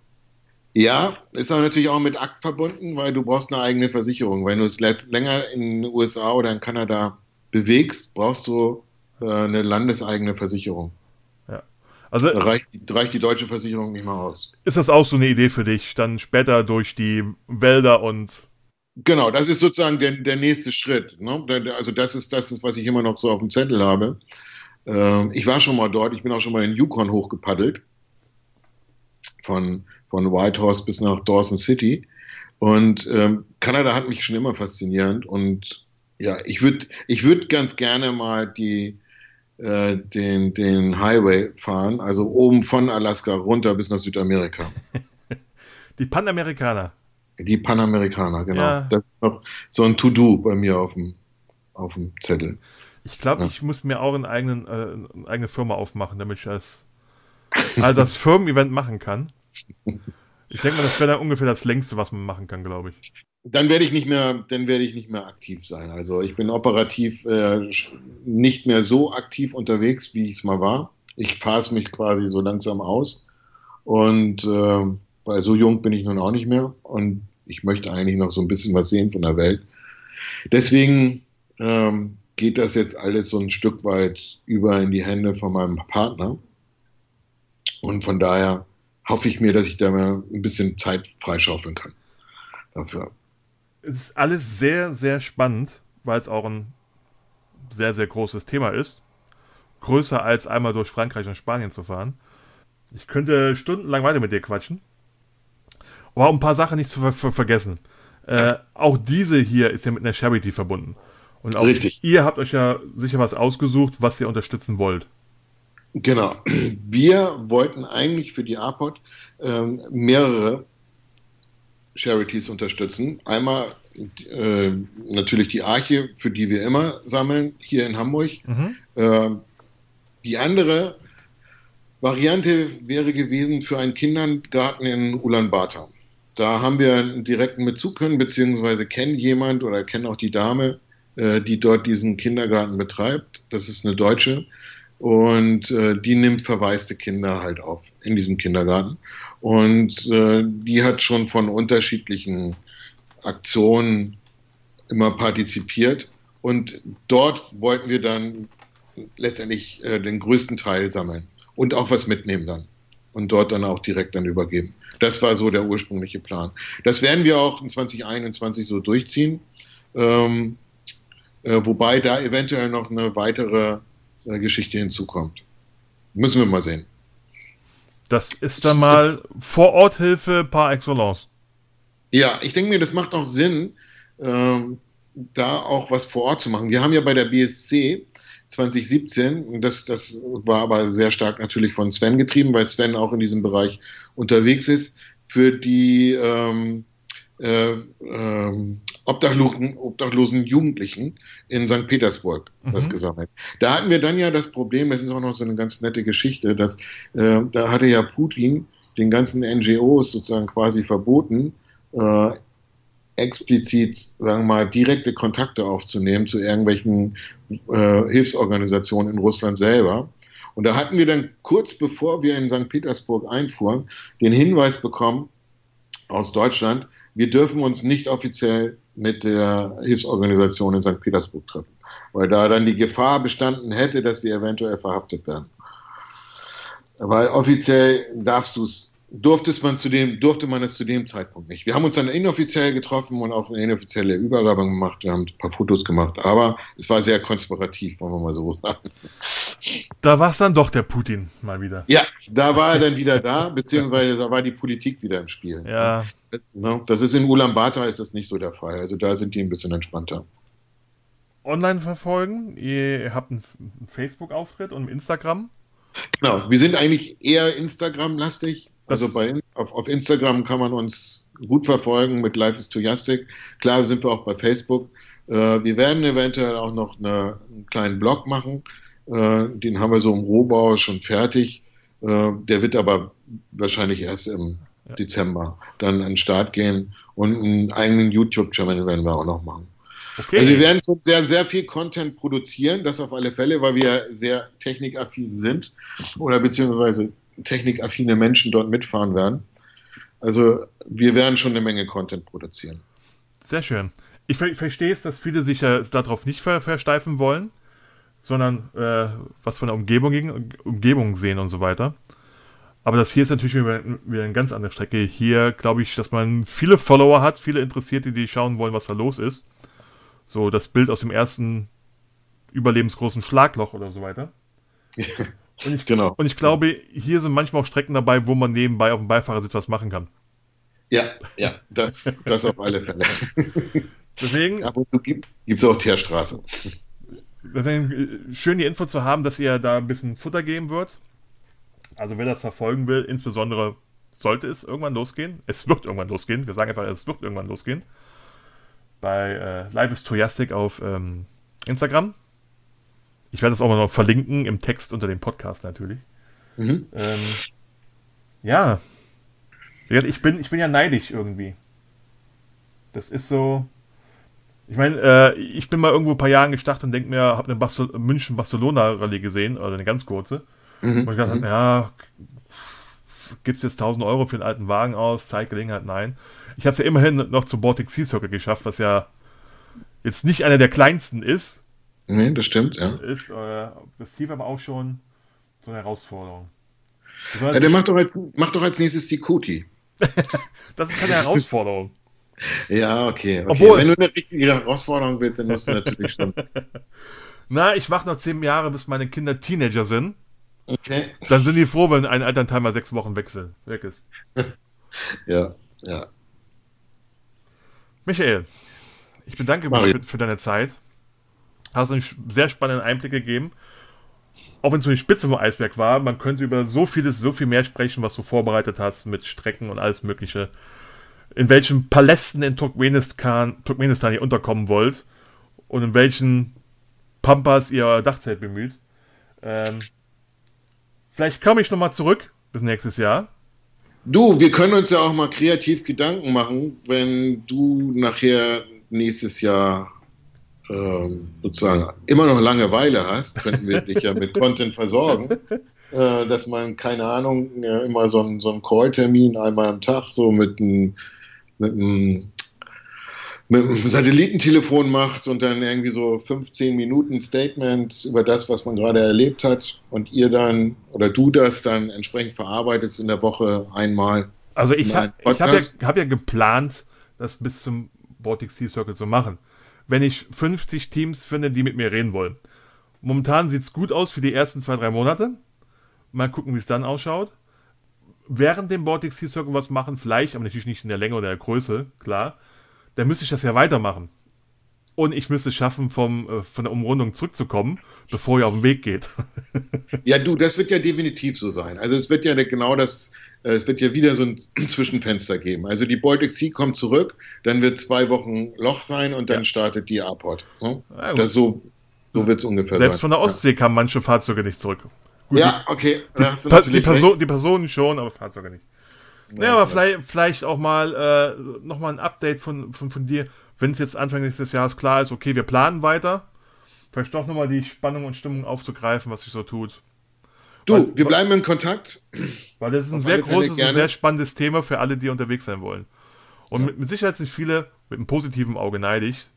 Ja, ist aber natürlich auch mit Akt verbunden, weil du brauchst eine eigene Versicherung. Wenn du es länger in den USA oder in Kanada bewegst, brauchst du eine landeseigene Versicherung. Ja. Also da reicht, reicht, die deutsche Versicherung nicht mal aus. Ist das auch so eine Idee für dich, dann später durch die Wälder und Genau, das ist sozusagen der, der nächste Schritt. Ne? Also das ist das, ist, was ich immer noch so auf dem Zettel habe. Ähm, ich war schon mal dort, ich bin auch schon mal in Yukon hochgepaddelt. Von, von Whitehorse bis nach Dawson City. Und ähm, Kanada hat mich schon immer faszinierend. Und ja, ich würde ich würd ganz gerne mal die, äh, den, den Highway fahren, also oben von Alaska runter bis nach Südamerika. (laughs) Die Panamerikaner. Die Panamerikaner, genau. Ja. Das ist noch so ein To-Do bei mir auf dem, auf dem Zettel. Ich glaube, ja. ich muss mir auch einen eigenen, äh, eine eigene Firma aufmachen, damit ich das als das (laughs) Firmen-Event machen kann. Ich denke mal, das wäre dann ungefähr das längste, was man machen kann, glaube ich dann werde ich nicht mehr, dann werde ich nicht mehr aktiv sein. Also ich bin operativ äh, nicht mehr so aktiv unterwegs, wie ich es mal war. ich es mich quasi so langsam aus. Und äh, weil so jung bin ich nun auch nicht mehr und ich möchte eigentlich noch so ein bisschen was sehen von der Welt. Deswegen ähm, geht das jetzt alles so ein Stück weit über in die Hände von meinem Partner. Und von daher hoffe ich mir, dass ich da mal ein bisschen Zeit freischaufeln kann. Dafür. Es ist alles sehr, sehr spannend, weil es auch ein sehr, sehr großes Thema ist. Größer als einmal durch Frankreich und Spanien zu fahren. Ich könnte stundenlang weiter mit dir quatschen. Aber um ein paar Sachen nicht zu ver ver vergessen. Äh, auch diese hier ist ja mit einer Charity verbunden. Und auch Richtig. ihr habt euch ja sicher was ausgesucht, was ihr unterstützen wollt. Genau. Wir wollten eigentlich für die APOD ähm, mehrere Charities unterstützen. Einmal äh, natürlich die Arche, für die wir immer sammeln, hier in Hamburg. Mhm. Äh, die andere Variante wäre gewesen für einen Kindergarten in Ulaanbaatar. Da haben wir einen direkten Bezug können, beziehungsweise kennen jemand oder kennen auch die Dame, äh, die dort diesen Kindergarten betreibt. Das ist eine Deutsche. Und äh, die nimmt verwaiste Kinder halt auf in diesem Kindergarten. Und äh, die hat schon von unterschiedlichen Aktionen immer partizipiert. Und dort wollten wir dann letztendlich äh, den größten Teil sammeln und auch was mitnehmen dann. Und dort dann auch direkt dann übergeben. Das war so der ursprüngliche Plan. Das werden wir auch in 2021 so durchziehen. Ähm, äh, wobei da eventuell noch eine weitere Geschichte hinzukommt. Müssen wir mal sehen. Das ist dann mal Vororthilfe par excellence. Ja, ich denke mir, das macht auch Sinn, ähm, da auch was vor Ort zu machen. Wir haben ja bei der BSC 2017, das, das war aber sehr stark natürlich von Sven getrieben, weil Sven auch in diesem Bereich unterwegs ist, für die ähm, äh, äh, obdachlosen, obdachlosen Jugendlichen in St. Petersburg mhm. was gesammelt. Da hatten wir dann ja das Problem, das ist auch noch so eine ganz nette Geschichte, dass äh, da hatte ja Putin den ganzen NGOs sozusagen quasi verboten, äh, explizit, sagen wir mal, direkte Kontakte aufzunehmen zu irgendwelchen äh, Hilfsorganisationen in Russland selber. Und da hatten wir dann kurz bevor wir in St. Petersburg einfuhren, den Hinweis bekommen aus Deutschland, wir dürfen uns nicht offiziell mit der Hilfsorganisation in St. Petersburg treffen, weil da dann die Gefahr bestanden hätte, dass wir eventuell verhaftet werden. Weil offiziell darfst du es durfte man zu dem, durfte man es zu dem Zeitpunkt nicht. Wir haben uns dann inoffiziell getroffen und auch eine inoffizielle Übergabe gemacht, wir haben ein paar Fotos gemacht, aber es war sehr konspirativ, wollen wir mal so sagen. Da war es dann doch der Putin mal wieder. Ja, da war er dann wieder da, beziehungsweise da war die Politik wieder im Spiel. Ja. Ne, das ist in Ulaanbaatar ist das nicht so der Fall. Also da sind die ein bisschen entspannter. Online verfolgen, ihr habt einen Facebook-Auftritt und Instagram. Genau, wir sind eigentlich eher Instagram-lastig. Also bei, auf, auf Instagram kann man uns gut verfolgen mit Life is Jastic. Klar sind wir auch bei Facebook. Äh, wir werden eventuell auch noch eine, einen kleinen Blog machen. Äh, den haben wir so im Rohbau schon fertig. Äh, der wird aber wahrscheinlich erst im ja. Dezember dann an den Start gehen. Und einen eigenen YouTube-Channel werden wir auch noch machen. Okay. Also wir werden schon sehr, sehr viel Content produzieren, das auf alle Fälle, weil wir sehr technikaffin sind oder beziehungsweise technikaffine Menschen dort mitfahren werden. Also wir werden schon eine Menge Content produzieren. Sehr schön. Ich ver verstehe es, dass viele sich ja darauf nicht ver versteifen wollen, sondern äh, was von der Umgebung, Umgebung sehen und so weiter. Aber das hier ist natürlich wieder, wieder eine ganz andere Strecke. Hier glaube ich, dass man viele Follower hat, viele Interessierte, die schauen wollen, was da los ist. So das Bild aus dem ersten überlebensgroßen Schlagloch oder so weiter. (laughs) Und ich, genau. und ich glaube, hier sind manchmal auch Strecken dabei, wo man nebenbei auf dem Beifahrersitz was machen kann. Ja, ja, das, das auf alle Fälle. Deswegen. Aber gibt es auch Teerstraße. Deswegen, äh, schön die Info zu haben, dass ihr da ein bisschen Futter geben wird. Also wer das verfolgen will, insbesondere sollte es irgendwann losgehen. Es wird irgendwann losgehen. Wir sagen einfach, es wird irgendwann losgehen. Bei äh, Live is Toyastic auf ähm, Instagram. Ich werde das auch mal noch verlinken im Text unter dem Podcast natürlich. Mhm. Ähm, ja. Ich bin, ich bin ja neidisch irgendwie. Das ist so. Ich meine, äh, ich bin mal irgendwo ein paar Jahren gestartet und denke mir, habe eine München-Barcelona-Rallye gesehen, oder eine ganz kurze. Mhm. Und ich dachte, mhm. ja, gibst jetzt 1000 Euro für einen alten Wagen aus, Zeitgelegenheit, nein. Ich habe es ja immerhin noch zum Baltic Sea Circle geschafft, was ja jetzt nicht einer der kleinsten ist. Nee, das stimmt, ja. Ist äh, das Tief aber auch schon so eine Herausforderung. Ja, der macht doch, als, macht doch als nächstes die Kuti. (laughs) das ist keine (laughs) Herausforderung. Ja, okay, okay. Obwohl, Wenn du eine richtige Herausforderung willst, dann musst du natürlich schon. (laughs) Na, ich warte noch zehn Jahre, bis meine Kinder Teenager sind. Okay. Dann sind die froh, wenn ein Elternteil mal sechs Wochen wechseln, weg ist. ja, ja. Michael, ich bedanke mich für, für, deine Zeit. Hast einen sehr spannenden Einblick gegeben. Auch wenn es so die Spitze vom Eisberg war, man könnte über so vieles, so viel mehr sprechen, was du vorbereitet hast mit Strecken und alles Mögliche. In welchen Palästen in Turkmenistan, Turkmenistan ihr unterkommen wollt und in welchen Pampas ihr Dachzelt bemüht. Ähm, vielleicht komme ich nochmal zurück bis nächstes Jahr. Du, wir können uns ja auch mal kreativ Gedanken machen, wenn du nachher nächstes Jahr sozusagen immer noch Langeweile hast, könnten wir dich ja mit (laughs) Content versorgen. Äh, dass man, keine Ahnung, immer so einen so Call-Termin einmal am Tag so mit einem mit einem mit einem Satellitentelefon macht und dann irgendwie so 15 Minuten Statement über das, was man gerade erlebt hat und ihr dann oder du das dann entsprechend verarbeitest in der Woche einmal. Also ich habe hab ja, hab ja geplant, das bis zum Baltic Sea Circle zu machen. Wenn ich 50 Teams finde, die mit mir reden wollen. Momentan sieht es gut aus für die ersten zwei, drei Monate. Mal gucken, wie es dann ausschaut. Während dem Baltic Sea Circle was machen, vielleicht, aber natürlich nicht in der Länge oder der Größe, klar dann müsste ich das ja weitermachen. Und ich müsste es schaffen, vom, äh, von der Umrundung zurückzukommen, bevor ihr auf den Weg geht. (laughs) ja, du, das wird ja definitiv so sein. Also es wird ja genau das, es wird ja wieder so ein (clears throat) Zwischenfenster geben. Also die Baltic Sea kommt zurück, dann wird zwei Wochen Loch sein und dann ja. startet die Airport. Ne? Ja, das so so wird es ungefähr Selbst sein. von der Ostsee ja. kamen manche Fahrzeuge nicht zurück. Gut, ja, okay. Die, die, Person, die Personen schon, aber Fahrzeuge nicht. Ja, aber vielleicht, vielleicht auch mal äh, nochmal ein Update von, von, von dir, wenn es jetzt Anfang nächstes Jahres klar ist, okay, wir planen weiter. Vielleicht doch nochmal die Spannung und Stimmung aufzugreifen, was sich so tut. Du, weil, wir bleiben in Kontakt. Weil das ist ein sehr großes und sehr spannendes Thema für alle, die unterwegs sein wollen. Und ja. mit, mit, Sicherheit sind viele mit einem positiven Auge neidig,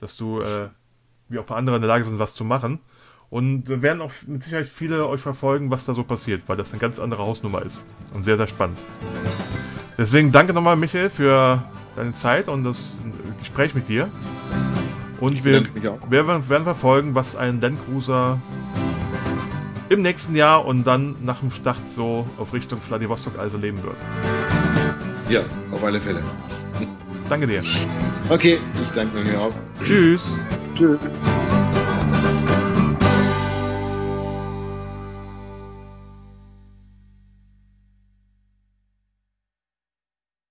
dass du, äh, wie auch bei anderen in der Lage sind, was zu machen. Und wir werden auch mit Sicherheit viele euch verfolgen, was da so passiert, weil das eine ganz andere Hausnummer ist. Und sehr, sehr spannend. Deswegen danke nochmal, Michael, für deine Zeit und das Gespräch mit dir. Und wir, wir werden verfolgen, was ein Landcruiser im nächsten Jahr und dann nach dem Start so auf Richtung Vladivostok also leben wird. Ja, auf alle Fälle. Danke dir. Okay, ich danke dir auch. Tschüss. Tschüss.